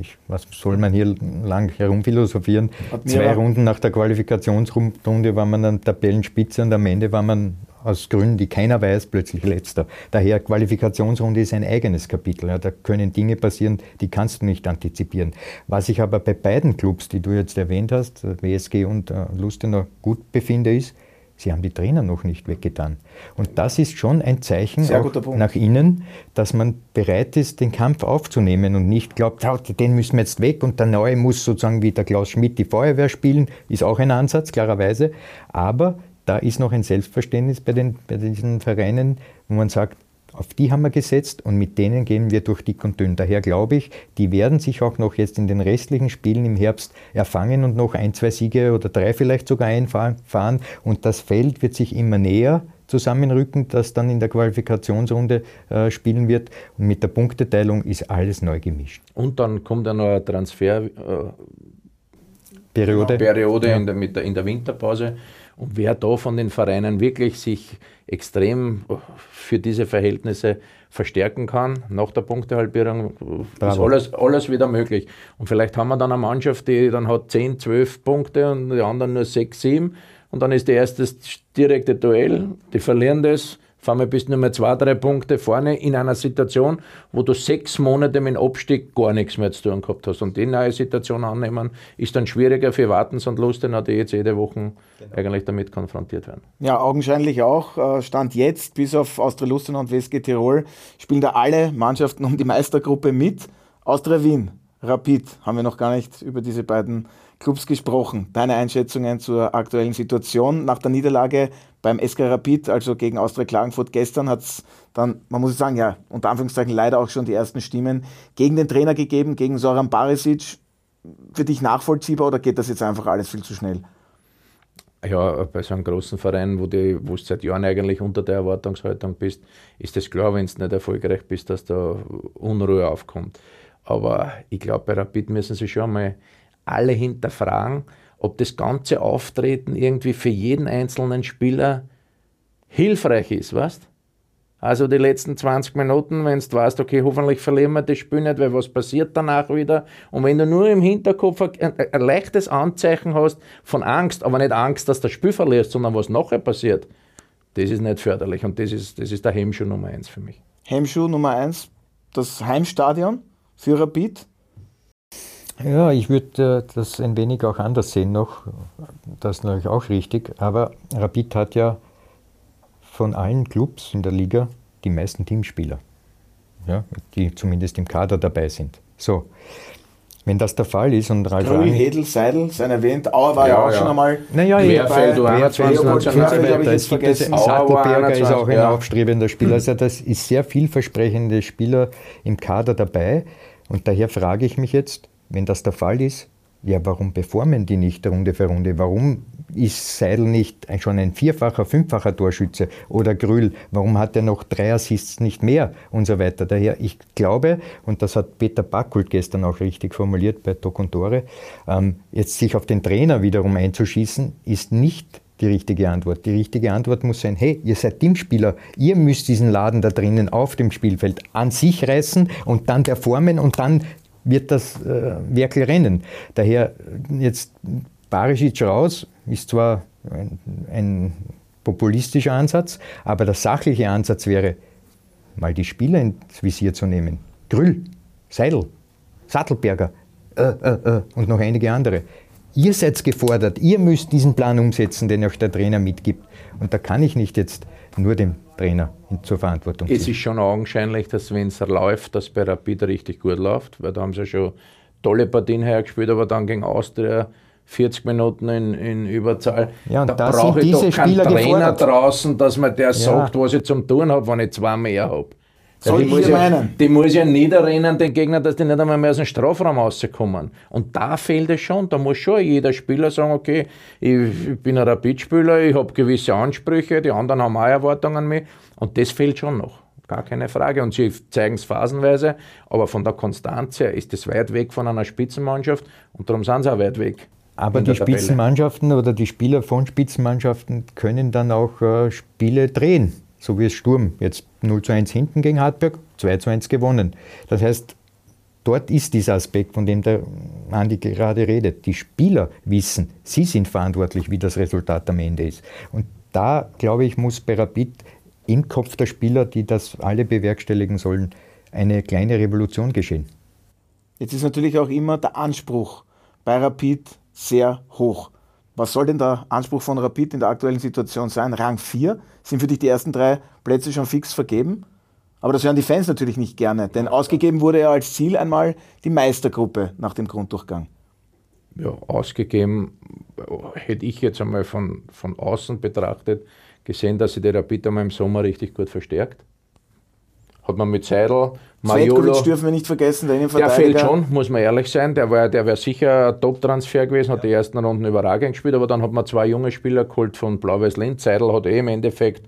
D: ich, was soll man hier lang herumphilosophieren? Zwei Runden nach der Qualifikationsrunde war man dann Tabellenspitze und am Ende war man aus Gründen, die keiner weiß, plötzlich letzter. Daher Qualifikationsrunde ist ein eigenes Kapitel. Ja, da können Dinge passieren, die kannst du nicht antizipieren. Was ich aber bei beiden Clubs, die du jetzt erwähnt hast, WSG und äh, Lustenau, gut befinde, ist, Sie haben die Trainer noch nicht weggetan. Und das ist schon ein Zeichen nach innen, dass man bereit ist, den Kampf aufzunehmen und nicht glaubt, den müssen wir jetzt weg und der Neue muss sozusagen wie der Klaus Schmidt die Feuerwehr spielen, ist auch ein Ansatz, klarerweise. Aber da ist noch ein Selbstverständnis bei, den, bei diesen Vereinen, wo man sagt, auf die haben wir gesetzt und mit denen gehen wir durch dick und dünn. Daher glaube ich, die werden sich auch noch jetzt in den restlichen Spielen im Herbst erfangen und noch ein, zwei Siege oder drei vielleicht sogar einfahren. Und das Feld wird sich immer näher zusammenrücken, das dann in der Qualifikationsrunde äh, spielen wird. Und mit der Punkteteilung ist alles neu gemischt.
C: Und dann kommt ja noch eine Transfer. Äh,
D: Periode,
C: Periode ja. in, der, mit der, in der Winterpause. Und wer da von den Vereinen wirklich sich extrem für diese Verhältnisse verstärken kann, nach der Punktehalbierung, Bravo. ist alles, alles wieder möglich. Und vielleicht haben wir dann eine Mannschaft, die dann hat 10, 12 Punkte und die anderen nur 6, 7. Und dann ist der erste direkte Duell, die verlieren das auf einmal bist du nur mehr zwei, drei Punkte vorne in einer Situation, wo du sechs Monate mit dem Abstieg gar nichts mehr zu tun gehabt hast. Und die neue Situation annehmen, ist dann schwieriger für Wartens und Lustenau, die jetzt jede Woche genau. eigentlich damit konfrontiert werden.
B: Ja, augenscheinlich auch. Äh, Stand jetzt, bis auf Austria Lustenau und WSG Tirol, spielen da alle Mannschaften um die Meistergruppe mit. Austria Wien, Rapid, haben wir noch gar nicht über diese beiden Clubs gesprochen. Deine Einschätzungen zur aktuellen Situation nach der Niederlage beim SK Rapid, also gegen Austria Klagenfurt gestern, hat es dann, man muss sagen, ja, unter Anführungszeichen leider auch schon die ersten Stimmen gegen den Trainer gegeben, gegen Soran Barisic. Für dich nachvollziehbar oder geht das jetzt einfach alles viel zu schnell?
C: Ja, bei so einem großen Verein, wo du wo seit Jahren eigentlich unter der Erwartungshaltung bist, ist es klar, wenn du nicht erfolgreich bist, dass da Unruhe aufkommt. Aber ich glaube, bei Rapid müssen sie schon mal alle hinterfragen, ob das ganze Auftreten irgendwie für jeden einzelnen Spieler hilfreich ist, weißt also die letzten 20 Minuten, wenn du weißt, okay, hoffentlich verlieren wir das Spiel nicht, weil was passiert danach wieder? Und wenn du nur im Hinterkopf ein, ein leichtes Anzeichen hast von Angst, aber nicht Angst, dass du das Spiel verlierst, sondern was nachher passiert, das ist nicht förderlich und das ist, das ist der Hemmschuh Nummer eins für mich.
B: Hemmschuh Nummer eins, das Heimstadion für Rapid,
D: ja, ich würde äh, das ein wenig auch anders sehen noch. Das ist natürlich auch richtig. Aber Rapid hat ja von allen Clubs in der Liga die meisten Teamspieler, ja, die zumindest im Kader dabei sind. So, wenn das der Fall ist und
B: Ralf Grün, Hedel, Seidel, sein erwähnt, Auer war ja, ja auch schon einmal.
D: Naja, Querfeld, du Querfeld, Sattelberger ist auch ein ja. aufstrebender Spieler. Also das ist sehr vielversprechende Spieler im Kader dabei. Und daher frage ich mich jetzt, wenn das der Fall ist, ja, warum performen die nicht Runde für Runde? Warum ist Seidel nicht schon ein vierfacher, fünffacher Torschütze oder Grüll? Warum hat er noch drei Assists nicht mehr und so weiter? Daher, ich glaube, und das hat Peter Backult gestern auch richtig formuliert bei Tok ähm, jetzt sich auf den Trainer wiederum einzuschießen, ist nicht die richtige Antwort. Die richtige Antwort muss sein, hey, ihr seid Teamspieler, ihr müsst diesen Laden da drinnen auf dem Spielfeld an sich reißen und dann performen und dann wird das äh, Werkel rennen. Daher jetzt Barisic raus ist zwar ein, ein populistischer Ansatz, aber der sachliche Ansatz wäre, mal die Spieler ins Visier zu nehmen. Grüll, Seidel, Sattelberger äh, äh, äh, und noch einige andere. Ihr seid gefordert, ihr müsst diesen Plan umsetzen, den euch der Trainer mitgibt. Und da kann ich nicht jetzt nur dem Trainer zur Verantwortung
C: ziehen. Es ist schon augenscheinlich, dass wenn es läuft, dass bei Rapid richtig gut läuft, weil da haben sie schon tolle Partien hergespielt, aber dann gegen Austria 40 Minuten in, in Überzahl.
D: Ja, da brauche ich doch keinen
C: Trainer gefordert. draußen, dass man der ja. sagt, was ich zum tun habe, wenn ich zwei mehr habe.
B: Soll die, muss
C: ja, die muss ja niederrennen, den Gegner, dass die nicht einmal mehr aus dem Strafraum rauskommen. Und da fehlt es schon. Da muss schon jeder Spieler sagen, okay, ich, bin ein Rapidspieler, ich habe gewisse Ansprüche, die anderen haben auch Erwartungen an mich. Und das fehlt schon noch. Gar keine Frage. Und sie zeigen es phasenweise, aber von der Konstanz her ist es weit weg von einer Spitzenmannschaft und darum sind sie auch weit weg.
D: Aber die Spitzenmannschaften oder die Spieler von Spitzenmannschaften können dann auch äh, Spiele drehen so wie es Sturm. Jetzt 0 zu 1 hinten gegen Hartberg, 2 zu 1 gewonnen. Das heißt, dort ist dieser Aspekt, von dem der Andi gerade redet. Die Spieler wissen, sie sind verantwortlich, wie das Resultat am Ende ist. Und da, glaube ich, muss bei Rapid im Kopf der Spieler, die das alle bewerkstelligen sollen, eine kleine Revolution geschehen.
B: Jetzt ist natürlich auch immer der Anspruch bei Rapid sehr hoch. Was soll denn der Anspruch von Rapid in der aktuellen Situation sein? Rang 4? Sind für dich die ersten drei Plätze schon fix vergeben? Aber das hören die Fans natürlich nicht gerne, denn ausgegeben wurde ja als Ziel einmal die Meistergruppe nach dem Grunddurchgang.
C: Ja, ausgegeben hätte ich jetzt einmal von, von außen betrachtet gesehen, dass sich der Rapid einmal im Sommer richtig gut verstärkt. Hat man mit Seidel,
B: Majolo... dürfen wir nicht vergessen,
C: der Der fehlt schon, muss man ehrlich sein. Der, war, der wäre sicher ein Top-Transfer gewesen, hat die ersten Runden überragend gespielt, aber dann hat man zwei junge Spieler geholt von Blau-Weiß Linz. Seidel hat eh im Endeffekt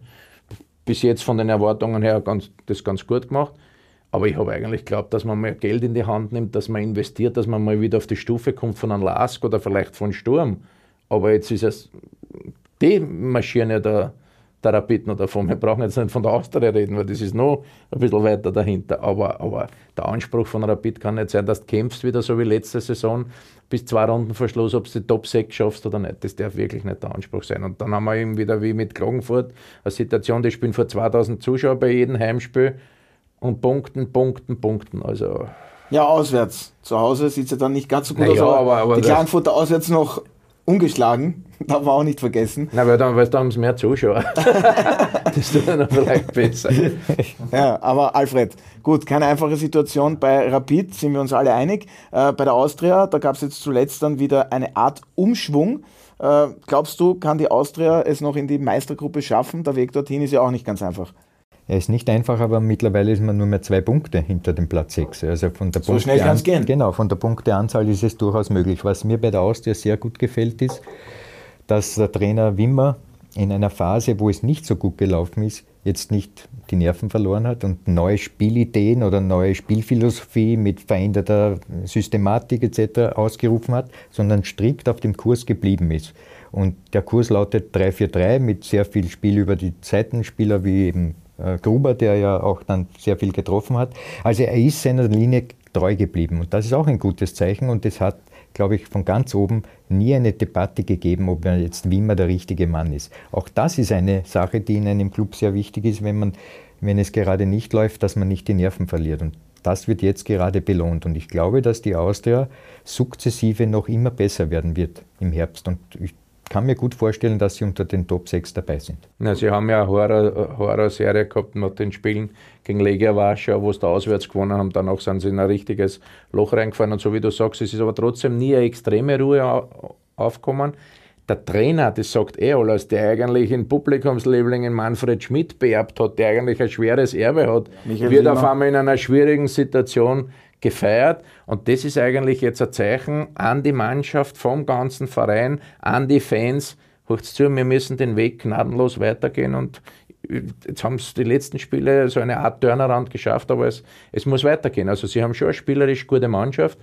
C: bis jetzt von den Erwartungen her ganz, das ganz gut gemacht. Aber ich habe eigentlich geglaubt, dass man mehr Geld in die Hand nimmt, dass man investiert, dass man mal wieder auf die Stufe kommt von einem Lask oder vielleicht von Sturm. Aber jetzt ist es, die marschieren ja da, der Rapid noch davon. Wir brauchen jetzt nicht von der Austria reden, weil das ist noch ein bisschen weiter dahinter. Aber, aber der Anspruch von Rapid kann nicht sein, dass du kämpfst wieder so wie letzte Saison bis zwei Runden vor Schluss, ob du die Top 6 schaffst oder nicht. Das darf wirklich nicht der Anspruch sein. Und dann haben wir eben wieder wie mit Klagenfurt eine Situation, die spielen vor 2000 Zuschauern bei jedem Heimspiel und punkten, punkten, punkten. Also
B: ja, auswärts. Zu Hause sieht es ja dann nicht ganz so gut naja, aus. Aber, aber die Klagenfurter auswärts noch ungeschlagen, darf man auch nicht vergessen.
C: Na, weil dann, weil da haben sie mehr Zuschauer. das tut dann vielleicht besser.
B: Ja, aber Alfred, gut, keine einfache Situation. Bei Rapid sind wir uns alle einig. Äh, bei der Austria, da gab es jetzt zuletzt dann wieder eine Art Umschwung. Äh, glaubst du, kann die Austria es noch in die Meistergruppe schaffen? Der Weg dorthin ist ja auch nicht ganz einfach.
D: Er ist nicht einfach, aber mittlerweile ist man nur mehr zwei Punkte hinter dem Platz 6. Also von der
B: so Punkte schnell kann es gehen.
D: Genau, von der Punkteanzahl ist es durchaus möglich. Was mir bei der Austria sehr gut gefällt, ist, dass der Trainer Wimmer in einer Phase, wo es nicht so gut gelaufen ist, jetzt nicht die Nerven verloren hat und neue Spielideen oder neue Spielphilosophie mit veränderter Systematik etc. ausgerufen hat, sondern strikt auf dem Kurs geblieben ist. Und der Kurs lautet 3-4-3 mit sehr viel Spiel über die Seitenspieler wie eben Gruber, der ja auch dann sehr viel getroffen hat. Also er ist seiner Linie treu geblieben und das ist auch ein gutes Zeichen und es hat, glaube ich, von ganz oben nie eine Debatte gegeben, ob er jetzt Wimmer der richtige Mann ist. Auch das ist eine Sache, die in einem Club sehr wichtig ist, wenn man, wenn es gerade nicht läuft, dass man nicht die Nerven verliert und das wird jetzt gerade belohnt und ich glaube, dass die Austria sukzessive noch immer besser werden wird im Herbst und ich kann mir gut vorstellen, dass sie unter den Top 6 dabei sind.
C: Na, sie haben ja eine Horror, Horror-Serie gehabt mit den Spielen gegen Legia Warschau, wo sie da auswärts gewonnen haben. Danach sind sie in ein richtiges Loch reingefallen. Und so wie du sagst, es ist aber trotzdem nie eine extreme Ruhe aufgekommen. Der Trainer, das sagt er alles, der eigentlich in Publikumsliebling Manfred Schmidt beerbt hat, der eigentlich ein schweres Erbe hat, Michael wird Wiener. auf einmal in einer schwierigen Situation gefeiert. Und das ist eigentlich jetzt ein Zeichen an die Mannschaft, vom ganzen Verein, an die Fans. Hört zu, wir müssen den Weg gnadenlos weitergehen und jetzt haben es die letzten Spiele so eine Art Turnaround geschafft, aber es, es muss weitergehen. Also sie haben schon eine spielerisch gute Mannschaft.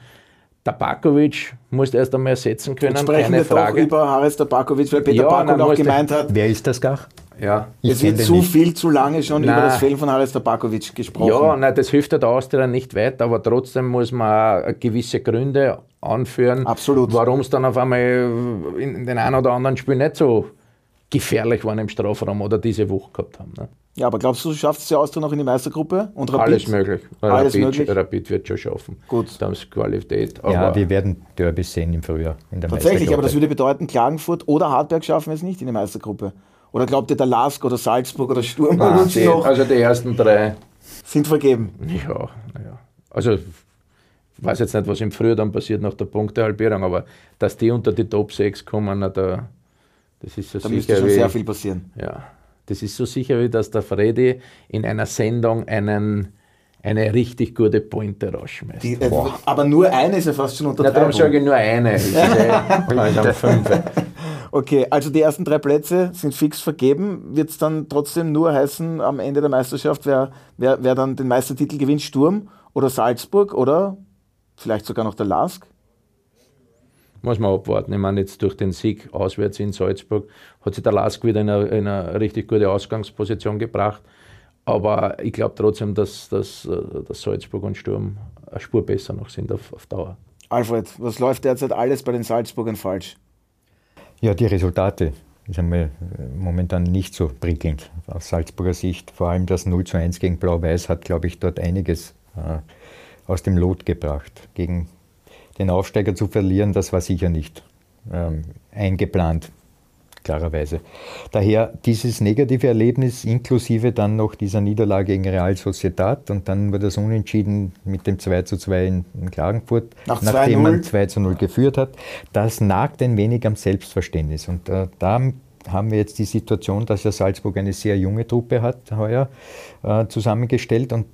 C: Tabakovic muss erst einmal ersetzen können,
B: jetzt sprechen keine wir Frage. Doch über Haris Tabakovic, weil Peter ja, auch gemeint hat.
D: Wer ist das gar?
B: Ja, es wird zu nicht. viel zu lange schon nein. über das Fehlen von Haris Tabakovic gesprochen.
C: Ja, nein, das hilft der Austria nicht weiter, aber trotzdem muss man auch gewisse Gründe anführen, warum es dann auf einmal in den einen oder anderen Spielen nicht so gefährlich waren im Strafraum oder diese Woche gehabt haben. Ne?
B: Ja, aber glaubst du, schafft es die Austria noch in die Meistergruppe?
C: Und Rapid? Alles möglich.
B: Alles
C: Rapid,
B: möglich.
C: Rapid wird schon schaffen.
B: Gut.
C: Da haben sie Qualität.
D: ja, wir werden Derby sehen im Frühjahr
B: in der Tatsächlich, aber das würde bedeuten, Klagenfurt oder Hartberg schaffen es nicht in die Meistergruppe. Oder glaubt ihr, der Lask oder Salzburg oder Sturm
C: Nein, die, noch? Also die ersten drei
B: sind vergeben.
C: Ja, ja. Also ich weiß jetzt nicht, was im Frühjahr dann passiert nach der Punktehalbierung, aber dass die unter die Top 6 kommen, da, das ist so
B: da
C: sicher. Da
B: müsste schon wie, sehr viel passieren.
C: Ja. Das ist so sicher, wie dass der Freddy in einer Sendung einen, eine richtig gute Pointe rausschmeißt. Die,
B: äh, aber nur eine ist ja fast schon unter
C: Ja, darum sage ich nur eine. Ist ja, fünf.
B: Okay, also die ersten drei Plätze sind fix vergeben. Wird es dann trotzdem nur heißen, am Ende der Meisterschaft, wer, wer, wer dann den Meistertitel gewinnt, Sturm oder Salzburg oder vielleicht sogar noch der Lask?
C: Muss man abwarten. Ich meine, jetzt durch den Sieg auswärts in Salzburg hat sich der Lask wieder in eine, in eine richtig gute Ausgangsposition gebracht. Aber ich glaube trotzdem, dass, dass, äh, dass Salzburg und Sturm eine Spur besser noch sind auf, auf Dauer.
B: Alfred, was läuft derzeit alles bei den Salzburgern falsch?
D: Ja, die Resultate ist einmal äh, momentan nicht so prickelnd aus Salzburger Sicht. Vor allem das 0 zu 1 gegen Blau-Weiß hat, glaube ich, dort einiges äh, aus dem Lot gebracht. Gegen den Aufsteiger zu verlieren, das war sicher nicht ähm, eingeplant klarerweise. Daher dieses negative Erlebnis inklusive dann noch dieser Niederlage gegen Real Sociedad und dann wurde das Unentschieden mit dem 2 zu 2 in, in Klagenfurt,
B: Nach
D: nachdem
B: 2-0.
D: man 2 zu 0 geführt hat, das nagt ein wenig am Selbstverständnis. Und äh, da haben wir jetzt die Situation, dass ja Salzburg eine sehr junge Truppe hat heuer äh, zusammengestellt und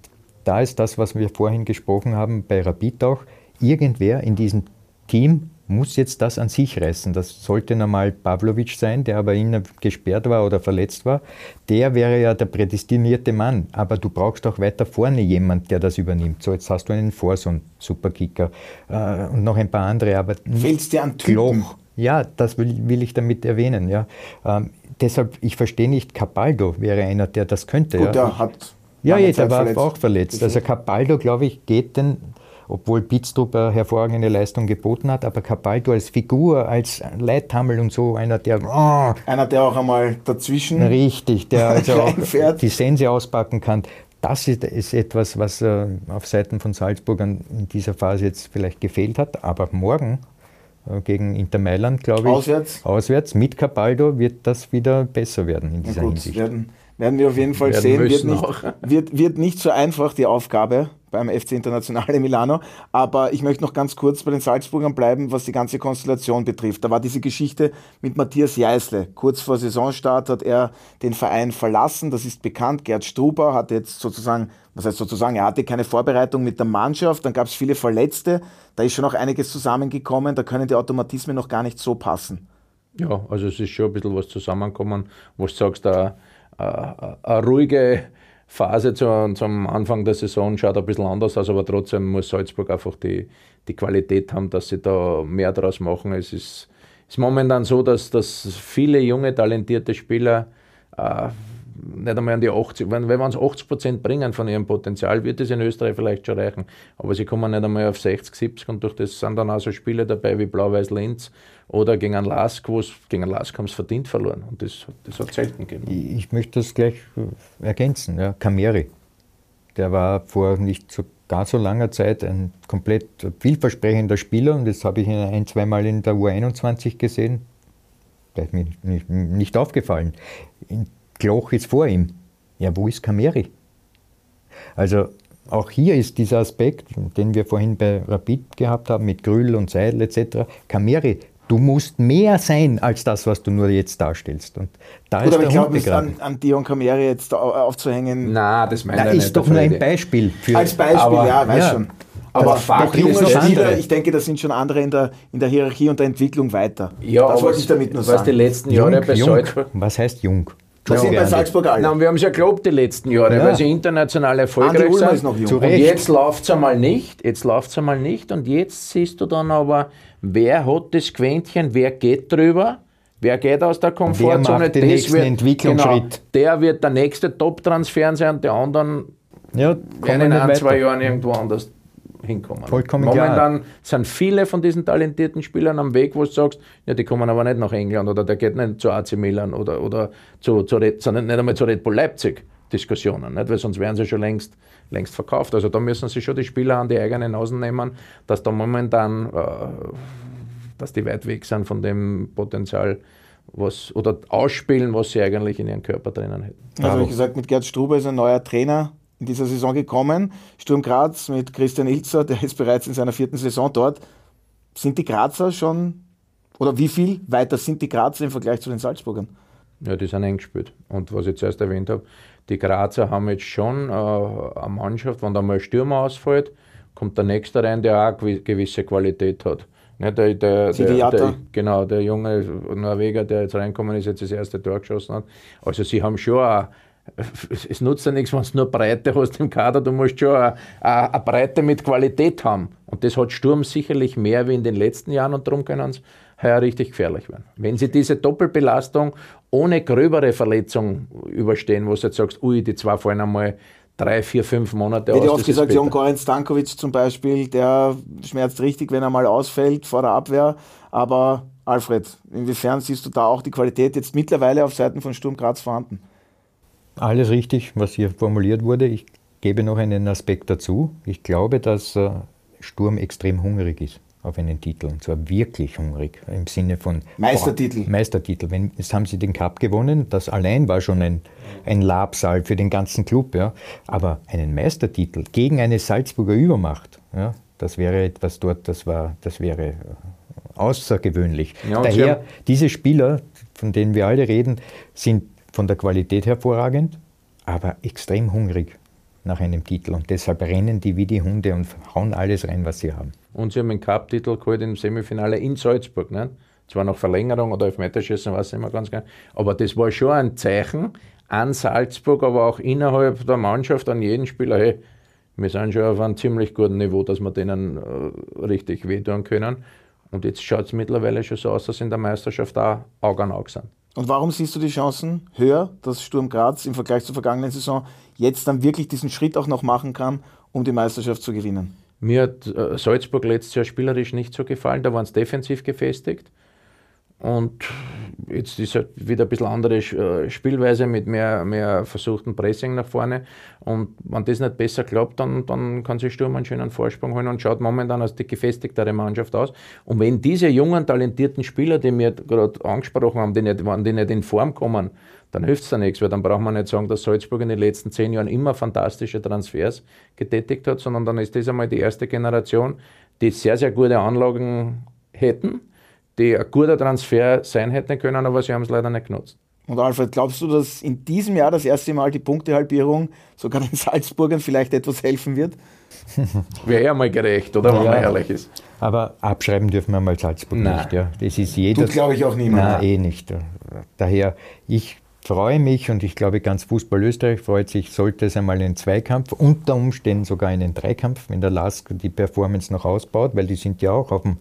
D: da ist das, was wir vorhin gesprochen haben, bei Rapid auch, irgendwer in diesem Team muss jetzt das an sich reißen. Das sollte normal Pavlovic sein, der aber innen gesperrt war oder verletzt war. Der wäre ja der prädestinierte Mann. Aber du brauchst auch weiter vorne jemand, der das übernimmt. So, jetzt hast du einen Forson, Superkicker äh, und noch ein paar andere. Aber
B: Fehlt's dir an Typen?
D: Gloch. Ja, das will, will ich damit erwähnen. Ja. Ähm, deshalb, ich verstehe nicht, Capaldo wäre einer, der das könnte.
B: Gut,
D: ja.
B: der hat.
D: Ja, ja, der war
B: verletzt.
D: auch verletzt. Also Capaldo, glaube ich, geht den, obwohl Pitztrup eine hervorragende Leistung geboten hat, aber Capaldo als Figur, als Leithammel und so, einer, der oh,
B: Einer, der auch einmal dazwischen.
D: richtig, der also auch die Sense auspacken kann, das ist, ist etwas, was äh, auf Seiten von Salzburg an, in dieser Phase jetzt vielleicht gefehlt hat. Aber morgen äh, gegen Inter Mailand, glaube ich,
B: Auswärts?
D: auswärts mit Capaldo wird das wieder besser werden in
B: Na
D: dieser
B: gut,
D: Hinsicht.
B: werden, werden wir auf jeden Fall
C: Werden
B: sehen. Wird nicht,
C: auch.
B: wird, wird nicht so einfach die Aufgabe beim FC Internationale Milano. Aber ich möchte noch ganz kurz bei den Salzburgern bleiben, was die ganze Konstellation betrifft. Da war diese Geschichte mit Matthias Jeißle. Kurz vor Saisonstart hat er den Verein verlassen. Das ist bekannt. Gerd Struber hat jetzt sozusagen, was heißt sozusagen, er hatte keine Vorbereitung mit der Mannschaft. Dann gab es viele Verletzte. Da ist schon noch einiges zusammengekommen. Da können die Automatismen noch gar nicht so passen.
C: Ja, also es ist schon ein bisschen was zusammengekommen, wo du sagst, eine, eine, ruhige Phase zu, zum Anfang der Saison schaut ein bisschen anders aus, aber trotzdem muss Salzburg einfach die, die Qualität haben, dass sie da mehr draus machen. Es ist, ist momentan so, dass, dass viele junge, talentierte Spieler äh, nicht einmal an die 80, wenn, wenn wir uns 80 Prozent bringen von ihrem Potenzial, wird es in Österreich vielleicht schon reichen. Aber sie kommen nicht einmal auf 60, 70 und durch das sind dann auch so Spiele dabei wie Blau-Weiß Linz oder gegen einen Lask, wo es gegen einen Lask haben sie verdient verloren. Und das, das hat selten gegeben.
D: Ich möchte das gleich äh, ergänzen. Ja. Kameri, der war vor nicht so gar so langer Zeit ein komplett vielversprechender Spieler und das habe ich ein, zweimal in der U21 gesehen. Der ist mir nicht, nicht aufgefallen. In Kloch ist vor ihm. Ja, wo ist Kameri? Also auch hier ist dieser Aspekt, den wir vorhin bei Rapid gehabt haben, mit Grüll und Seidel etc. Kameri, du musst mehr sein als das, was du nur jetzt darstellst. Und da
B: Gut,
D: ist
B: aber ich glaube, es an, an Dion Kameri jetzt au- aufzuhängen.
C: Nein, das meine
D: Na,
C: ich
D: ist
C: nicht.
D: doch
C: der
D: nur ein. Beispiel. Für,
B: Als Beispiel,
C: Aber-
B: ja, weiß
D: ja.
B: schon. Aber
C: Fakt ist
B: junge
C: noch
B: Spieler,
C: andere.
B: ich denke, das sind schon andere in der, in der Hierarchie und der Entwicklung weiter.
C: Ja,
B: das
C: aber
B: wollte ich damit nur
C: was die
B: sagen.
C: letzten Jahre bei
D: jung.
C: Salzburg.
D: Was heißt jung?
B: Das sind bei. Salzburg alle.
C: Nein, wir haben es ja geglaubt die letzten Jahre,
D: Ja.
C: weil sie international erfolgreich sind. Und jetzt läuft es einmal nicht, jetzt läuft es einmal nicht und jetzt siehst du dann aber, wer hat das Quäntchen, wer geht drüber, wer geht aus der Komfortzone.
D: macht den nächsten Entwicklungsschritt?
C: Genau, der wird der nächste Top-Transfer sein, die anderen
D: Ja,
C: in ein, zwei. Jahren irgendwo anders hinkommen.
D: Vollkommen
C: Momentan sind viele von diesen talentierten Spielern am Weg, wo du sagst, ja, die kommen aber nicht nach England oder der geht nicht zu AC Milan oder, oder zu, zu Red, sondern nicht einmal zu Red Bull Leipzig. Diskussionen, nicht? weil sonst wären sie schon längst, längst verkauft. Also da müssen sich schon die Spieler an die eigenen Nasen nehmen, dass da momentan, äh, dass die weit weg sind von dem Potenzial, was, oder ausspielen, was sie eigentlich in ihren Körper drinnen hätten.
B: Also wie gesagt, mit Gerd Struber ist ein neuer Trainer in dieser Saison gekommen. Sturm Graz mit Christian Ilzer, der ist bereits in seiner vierten Saison dort. Sind die Grazer schon, oder wie viel weiter sind die Grazer im Vergleich zu den Salzburgern?
C: Ja, die sind eng gespielt. Und was ich zuerst erwähnt habe, die Grazer haben jetzt schon äh, eine Mannschaft, wenn da mal ein Stürmer ausfällt, kommt der Nächste rein, der auch gewi- gewisse Qualität hat. Ne, der, der, der, der, genau, der junge Norweger, der jetzt reinkommen ist, jetzt das erste Tor geschossen hat. Also sie haben schon auch, es- nutzt ja nichts, wenn du nur Breite hast im Kader, du musst schon eine, Breite mit Qualität haben. Und das hat Sturm sicherlich mehr wie in den letzten Jahren und darum können sie heuer richtig gefährlich werden. Wenn sie diese Doppelbelastung ohne gröbere Verletzung überstehen, wo du jetzt sagst, ui, die zwei fallen einmal drei, vier, fünf Monate
B: ja
C: aus.
B: oft gesagt,
C: bitter.
B: Jon Goran Stankovic zum Beispiel, der schmerzt richtig, wenn er mal ausfällt vor der Abwehr. Aber Alfred, inwiefern siehst du da auch die Qualität jetzt mittlerweile auf Seiten von Sturm Graz vorhanden?
D: Alles richtig, was hier formuliert wurde. Ich gebe noch einen Aspekt dazu. Ich glaube, dass äh, Sturm extrem hungrig ist. auf einen Titel und zwar wirklich hungrig im Sinne von
B: Meistertitel.
D: Boah, Meistertitel. Wenn, jetzt haben sie den Cup gewonnen, das allein war schon ein, ein Labsal für den ganzen Club. Ja. Aber einen Meistertitel gegen eine Salzburger Übermacht, ja, das wäre etwas dort, das, war, das wäre äh, außergewöhnlich. Ja, Daher, diese Spieler, von denen wir alle reden, sind von der Qualität hervorragend, aber extrem hungrig nach einem Titel. Und deshalb rennen die wie die Hunde und hauen alles rein, was sie haben.
C: Und sie haben den Cup-Titel geholt im Semifinale in Salzburg. Ne? Zwar noch Verlängerung oder Elfmeterschießen, weiß ich nicht mehr ganz genau. Aber das war schon ein Zeichen an Salzburg, aber auch innerhalb der Mannschaft, an jeden Spieler. Hey, wir sind schon auf einem ziemlich guten Niveau, dass wir denen äh, richtig wehtun können. Und jetzt schaut es mittlerweile schon so aus, dass in der Meisterschaft auch Auge an Auge sind.
B: Und warum siehst du die Chancen höher, dass Sturm Graz im Vergleich zur vergangenen Saison jetzt dann wirklich diesen Schritt auch noch machen kann, um die Meisterschaft zu gewinnen?
C: Mir hat äh, Salzburg letztes Jahr spielerisch nicht so gefallen, da waren es defensiv gefestigt. Und jetzt ist halt wieder ein bisschen andere äh, Spielweise mit mehr, mehr versuchten Pressing nach vorne. Und wenn das nicht besser klappt, dann, dann kann sich Sturm einen schönen Vorsprung holen und schaut momentan als die gefestigtere Mannschaft aus. Und wenn diese jungen, talentierten Spieler, die wir gerade angesprochen haben, die nicht, wenn die nicht in Form kommen, dann hilft es da nichts, weil dann braucht man nicht sagen, dass Salzburg in den letzten zehn Jahren immer fantastische Transfers getätigt hat, sondern dann ist das einmal die erste Generation, die sehr, sehr gute Anlagen hätten die ein guter Transfer sein hätten können, aber sie haben es leider nicht genutzt.
B: Und Alfred, glaubst du, dass in diesem Jahr das erste Mal die Punktehalbierung sogar den Salzburgern vielleicht etwas helfen wird?
C: Wäre ja mal gerecht, oder? Wenn ja, man ehrlich ist.
D: Aber abschreiben dürfen wir mal Salzburg Nein. nicht. Ja. Das ist jeder.
B: Tut, glaube ich, auch niemand.
D: Nein, eh nicht. Daher, ich freue mich und ich glaube, ganz Fußball Österreich freut sich, sollte es einmal einen Zweikampf, unter Umständen sogar einen Dreikampf, wenn der LASK die Performance noch ausbaut, weil die sind ja auch auf dem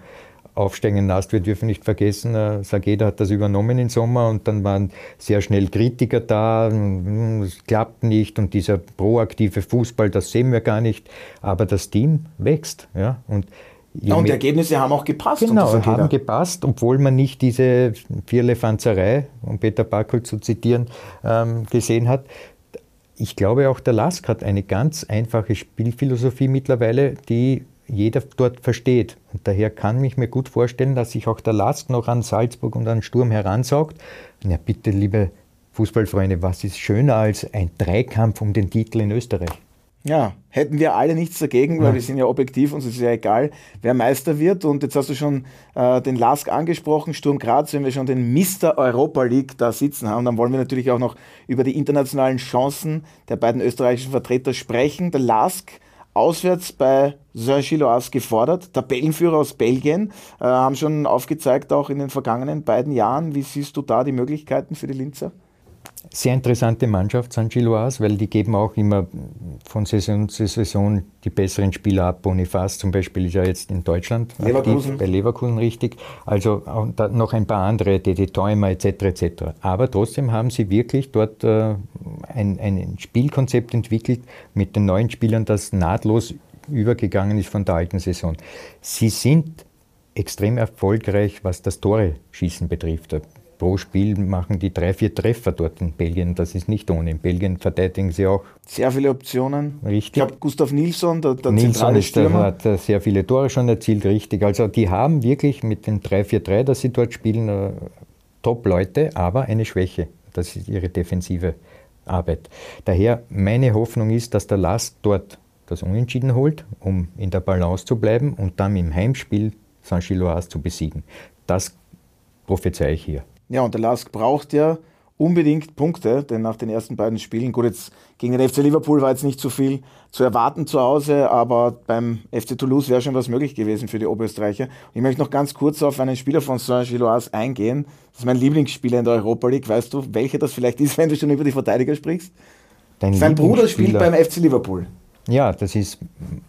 D: aufsteigenden Ast. Wir dürfen nicht vergessen, äh, Sageda hat das übernommen im Sommer und dann waren sehr schnell Kritiker da, hm, es klappt nicht und dieser proaktive Fußball, das sehen wir gar nicht. Aber das Team wächst. Ja?
B: Und ja, und die Ergebnisse haben auch gepasst.
D: Genau, haben gepasst, obwohl man nicht diese Vierlefanzerei, um Peter Backel zu zitieren, ähm, gesehen hat. Ich glaube, auch der Lask hat eine ganz einfache Spielphilosophie mittlerweile, die jeder dort versteht. Und daher kann ich mir gut vorstellen, dass sich auch der Lask noch an Salzburg und an Sturm heransaugt. Na bitte, liebe Fußballfreunde, was ist schöner als ein Dreikampf um den Titel in Österreich?
B: Ja, hätten wir alle nichts dagegen, weil ja. wir sind ja objektiv, uns ist ja egal, wer Meister wird. Und jetzt hast du schon äh, den Lask angesprochen, Sturm Graz, wenn wir schon den Mr. Europa League da sitzen haben, dann wollen wir natürlich auch noch über die internationalen Chancen der beiden österreichischen Vertreter sprechen. Der Lask auswärts bei Saint-Gilloise gefordert. Tabellenführer aus Belgien äh, haben schon aufgezeigt, auch in den vergangenen beiden Jahren. Wie siehst du da die Möglichkeiten für die Linzer?
D: Sehr interessante Mannschaft, St. Gilloise, weil die geben auch immer von Saison zu Saison die besseren Spieler ab. Bonifaz zum Beispiel ist ja jetzt in Deutschland
B: Leverkusen. Aktiv,
D: bei Leverkusen richtig. Also noch ein paar andere, Dede Teumer etc. etc. Aber trotzdem haben sie wirklich dort äh, ein, ein Spielkonzept entwickelt mit den neuen Spielern, das nahtlos übergegangen ist von der alten Saison. Sie sind extrem erfolgreich, was das Tore-Schießen betrifft pro Spiel machen die drei, vier Treffer dort in Belgien. Das ist nicht ohne. In Belgien verteidigen sie auch.
B: Sehr viele Optionen.
D: Richtig. Ich
B: glaube, Gustav Nilsson, der, der
D: Nilsson
B: zentrale Stürmer.
D: hat äh, sehr viele Tore schon erzielt, richtig. Also die haben wirklich mit den 3-4-3, dass sie dort spielen, äh, Top-Leute, aber eine Schwäche. Das ist ihre defensive Arbeit. Daher meine Hoffnung ist, dass der Last dort das Unentschieden holt, um in der Balance zu bleiben und dann im Heimspiel Saint-Gilloise zu besiegen. Das prophezei ich hier.
B: Ja, und der Lask braucht ja unbedingt Punkte, denn nach den ersten beiden Spielen, gut, jetzt gegen den FC Liverpool war jetzt nicht so viel zu erwarten zu Hause, aber beim FC Toulouse wäre schon was möglich gewesen für die Oberösterreicher. Und ich möchte noch ganz kurz auf einen Spieler von Saint-Gilloise eingehen. Das ist mein Lieblingsspieler in der Europa League. Weißt du, welcher das vielleicht ist, wenn du schon über die Verteidiger sprichst? Dein Sein Bruder spielt beim FC Liverpool.
D: Ja, das ist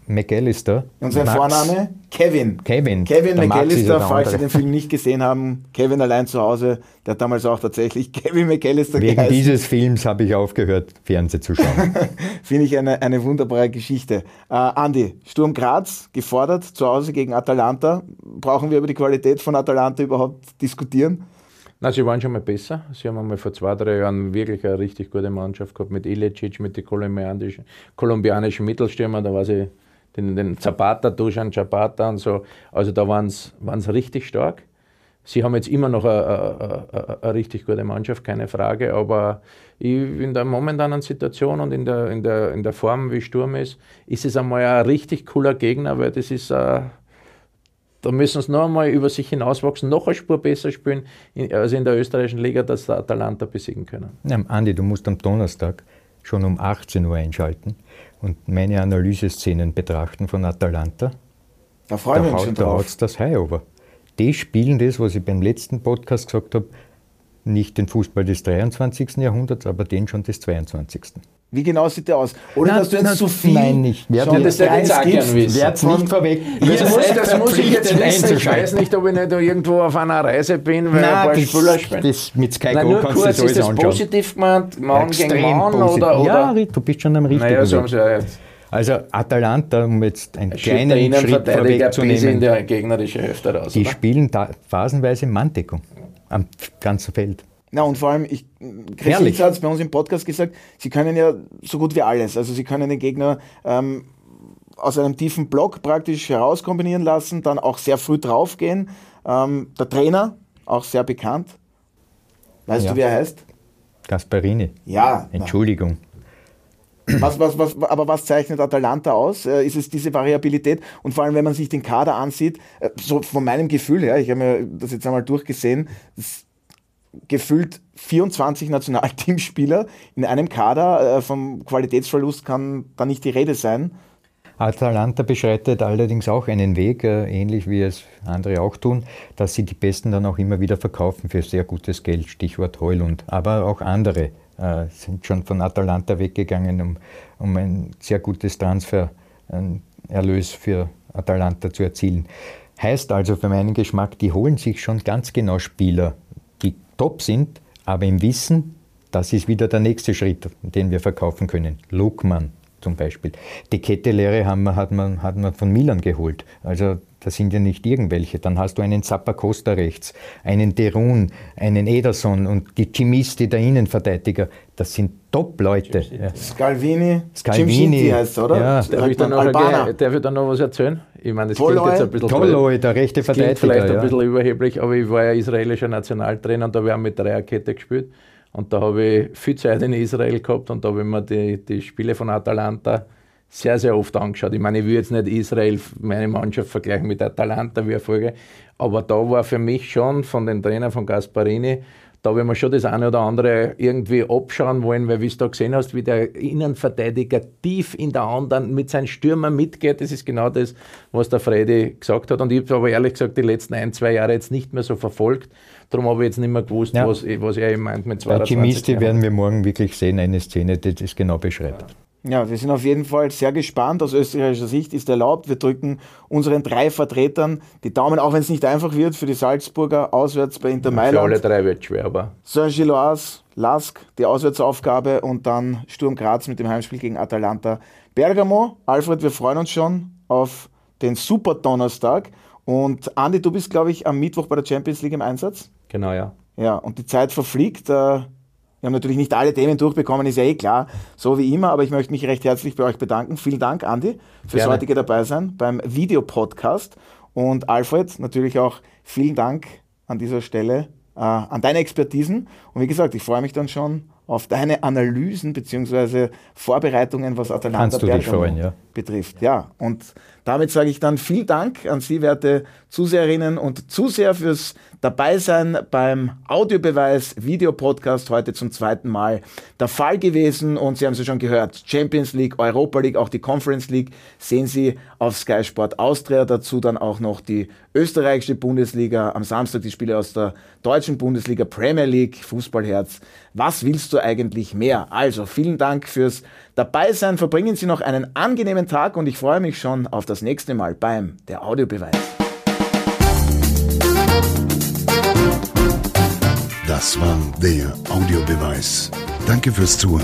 D: McAllister.
B: Und sein Max. Vorname? Kevin.
D: Kevin.
B: Kevin McAllister, falls Sie den Film nicht gesehen haben. Kevin allein zu Hause, der hat damals auch tatsächlich Kevin McAllister
D: Wegen geheißen. dieses Films habe ich aufgehört, Fernsehen zu schauen.
B: Finde ich eine, eine wunderbare Geschichte. Äh, Andi, Sturm Graz gefordert zu Hause gegen Atalanta. Brauchen wir über die Qualität von Atalanta überhaupt diskutieren?
C: Nein, sie waren schon mal besser. Sie haben einmal vor zwei, drei Jahren wirklich eine richtig gute Mannschaft gehabt mit Ilicic, mit den kolumbianischen, kolumbianischen Mittelstürmern. Da war sie den, den Zapata, Dusan Zapata und so. Also da waren sie richtig stark. Sie haben jetzt immer noch eine, richtig gute Mannschaft, keine Frage, aber in der momentanen Situation und in der, in, der, in der Form, wie Sturm ist, ist es einmal ein richtig cooler Gegner, weil das ist, uh, da müssen sie noch einmal über sich hinauswachsen, noch eine Spur besser spielen als in der österreichischen Liga, dass der Atalanta besiegen können.
D: Ja, Andi, du musst am Donnerstag schon um 18 Uhr einschalten und meine Analyseszenen betrachten von Atalanta.
B: Da freuen wir uns schon drauf.
D: Da das High over die spielen das, was ich beim letzten Podcast gesagt habe, nicht den Fußball des 23. Jahrhunderts, aber den schon des 22.
B: Wie genau sieht der aus? Oder nein, dass du jetzt so viel
D: Nein, nicht.
C: Wer ja, das jetzt gern wissen.
D: Nicht vorweg.
C: Das, muss, das muss ich jetzt wissen. Ich weiß nicht, ob ich nicht irgendwo auf einer Reise bin, weil nein, ein paar Spieler spielen.
D: Das mit Sky
C: Go kannst kurz, du das ist das anschauen. positiv gemeint? Mann gegen Mann? Oder, oder?
D: Ja, du bist schon am richtigen naja, so haben sie ja jetzt. Also Atalanta, um jetzt einen kleinen Schritt vorwegzunehmen,
C: in der gegnerische Hälfte raus,
D: die oder? spielen da phasenweise Manndeckung am ganzen Feld.
B: Na und vor allem, ich, Chris hat es bei uns im Podcast gesagt, sie können ja so gut wie alles. Also sie können den Gegner ähm, aus einem tiefen Block praktisch herauskombinieren lassen, dann auch sehr früh draufgehen. Ähm, der Trainer, auch sehr bekannt. Weißt ja. du, wie er heißt?
D: Gasparini.
B: Ja.
D: Entschuldigung.
B: Was, was, was, aber was zeichnet Atalanta aus? Äh, ist es diese Variabilität? Und vor allem, wenn man sich den Kader ansieht, äh, so von meinem Gefühl her, ich habe mir das jetzt einmal durchgesehen, gefühlt 24 Nationalteamspieler in einem Kader. Äh, vom Qualitätsverlust kann da nicht die Rede sein.
D: Atalanta beschreitet allerdings auch einen Weg, ähnlich wie es andere auch tun, dass sie die Besten dann auch immer wieder verkaufen für sehr gutes Geld, Stichwort Heulund, aber auch andere äh, sind schon von Atalanta weggegangen, um, um ein sehr gutes Transfererlös für Atalanta zu erzielen. Heißt also für meinen Geschmack, die holen sich schon ganz genau Spieler, top sind, aber im Wissen, das ist wieder der nächste Schritt, den wir verkaufen können. Lukman zum Beispiel. Die Kettelehre haben wir, hat, man, hat man von Milan geholt. Also das sind ja nicht irgendwelche. Dann hast du einen Zappacosta rechts, einen Derun, einen Ederson und die Chimisti, der Innenverteidiger. Das sind Top-Leute.
B: Ja. Scalvini,
D: Scalvini
B: heißt oder?
C: Ja. Darf, ich dann noch darf ich da noch was erzählen?
D: Ich meine, das Toloi. klingt jetzt ein bisschen Toloi, der rechte Verteidiger.
C: vielleicht ja. ein bisschen überheblich, aber ich war ja israelischer Nationaltrainer und da haben wir mit Dreierkette gespielt. Und da habe ich viel Zeit in Israel gehabt und da habe ich mir die, die Spiele von Atalanta sehr, sehr oft angeschaut. Ich meine, ich will jetzt nicht Israel, meine Mannschaft vergleichen mit Atalanta wie Erfolge, aber da war für mich schon von den Trainern von Gasparini, da ich mir schon das eine oder andere irgendwie abschauen wollen, weil wie du da gesehen hast, wie der Innenverteidiger tief in der anderen mit seinen Stürmern mitgeht, das ist genau das, was der Freddy gesagt hat. Und ich habe aber ehrlich gesagt die letzten ein, zwei Jahre jetzt nicht mehr so verfolgt. Darum habe ich jetzt nicht mehr gewusst, ja. was, was er meint mit 22
D: Chemisti werden wir morgen wirklich sehen, eine Szene, die das genau beschreibt.
B: Ja, wir sind auf jeden Fall sehr gespannt. Aus österreichischer Sicht ist erlaubt. Wir drücken unseren drei Vertretern die Daumen, auch wenn es nicht einfach wird, für die Salzburger auswärts bei Inter Mailand. Für
C: alle drei wird schwer, aber.
B: Saint-Gilloise, Lask, die Auswärtsaufgabe und dann Sturm Graz mit dem Heimspiel gegen Atalanta. Bergamo, Alfred, wir freuen uns schon auf den Super Donnerstag. Und Andi, du bist, glaube ich, am Mittwoch bei der Champions League im Einsatz.
C: Genau, ja.
B: Ja, und die Zeit verfliegt. Äh, wir haben natürlich nicht alle Themen durchbekommen, ist ja eh klar, so wie immer, aber ich möchte mich recht herzlich bei euch bedanken. Vielen Dank, Andi, fürs Gerne. heutige Dabeisein beim Videopodcast. Und Alfred, natürlich auch vielen Dank an dieser Stelle äh, an deine Expertisen. Und wie gesagt, ich freue mich dann schon auf deine Analysen bzw. Vorbereitungen, was Atalanta
D: freuen, ja.
B: betrifft. Ja, und damit sage ich dann vielen Dank an Sie, werte Zuseherinnen und Zuseher, fürs Dabeisein beim Audiobeweis Videopodcast heute zum zweiten Mal der Fall gewesen. Und Sie haben es ja schon gehört, Champions League, Europa League, auch die Conference League sehen Sie auf Sky Sport Austria. Dazu dann auch noch die österreichische Bundesliga, am Samstag die Spiele aus der deutschen Bundesliga, Premier League, Fußballherz. Was willst du eigentlich mehr? Also vielen Dank fürs Dabeisein. Verbringen Sie noch einen angenehmen Tag und ich freue mich schon auf das nächste Mal beim Der Audiobeweis.
A: Das war der Audiobeweis. Danke fürs Zuhören.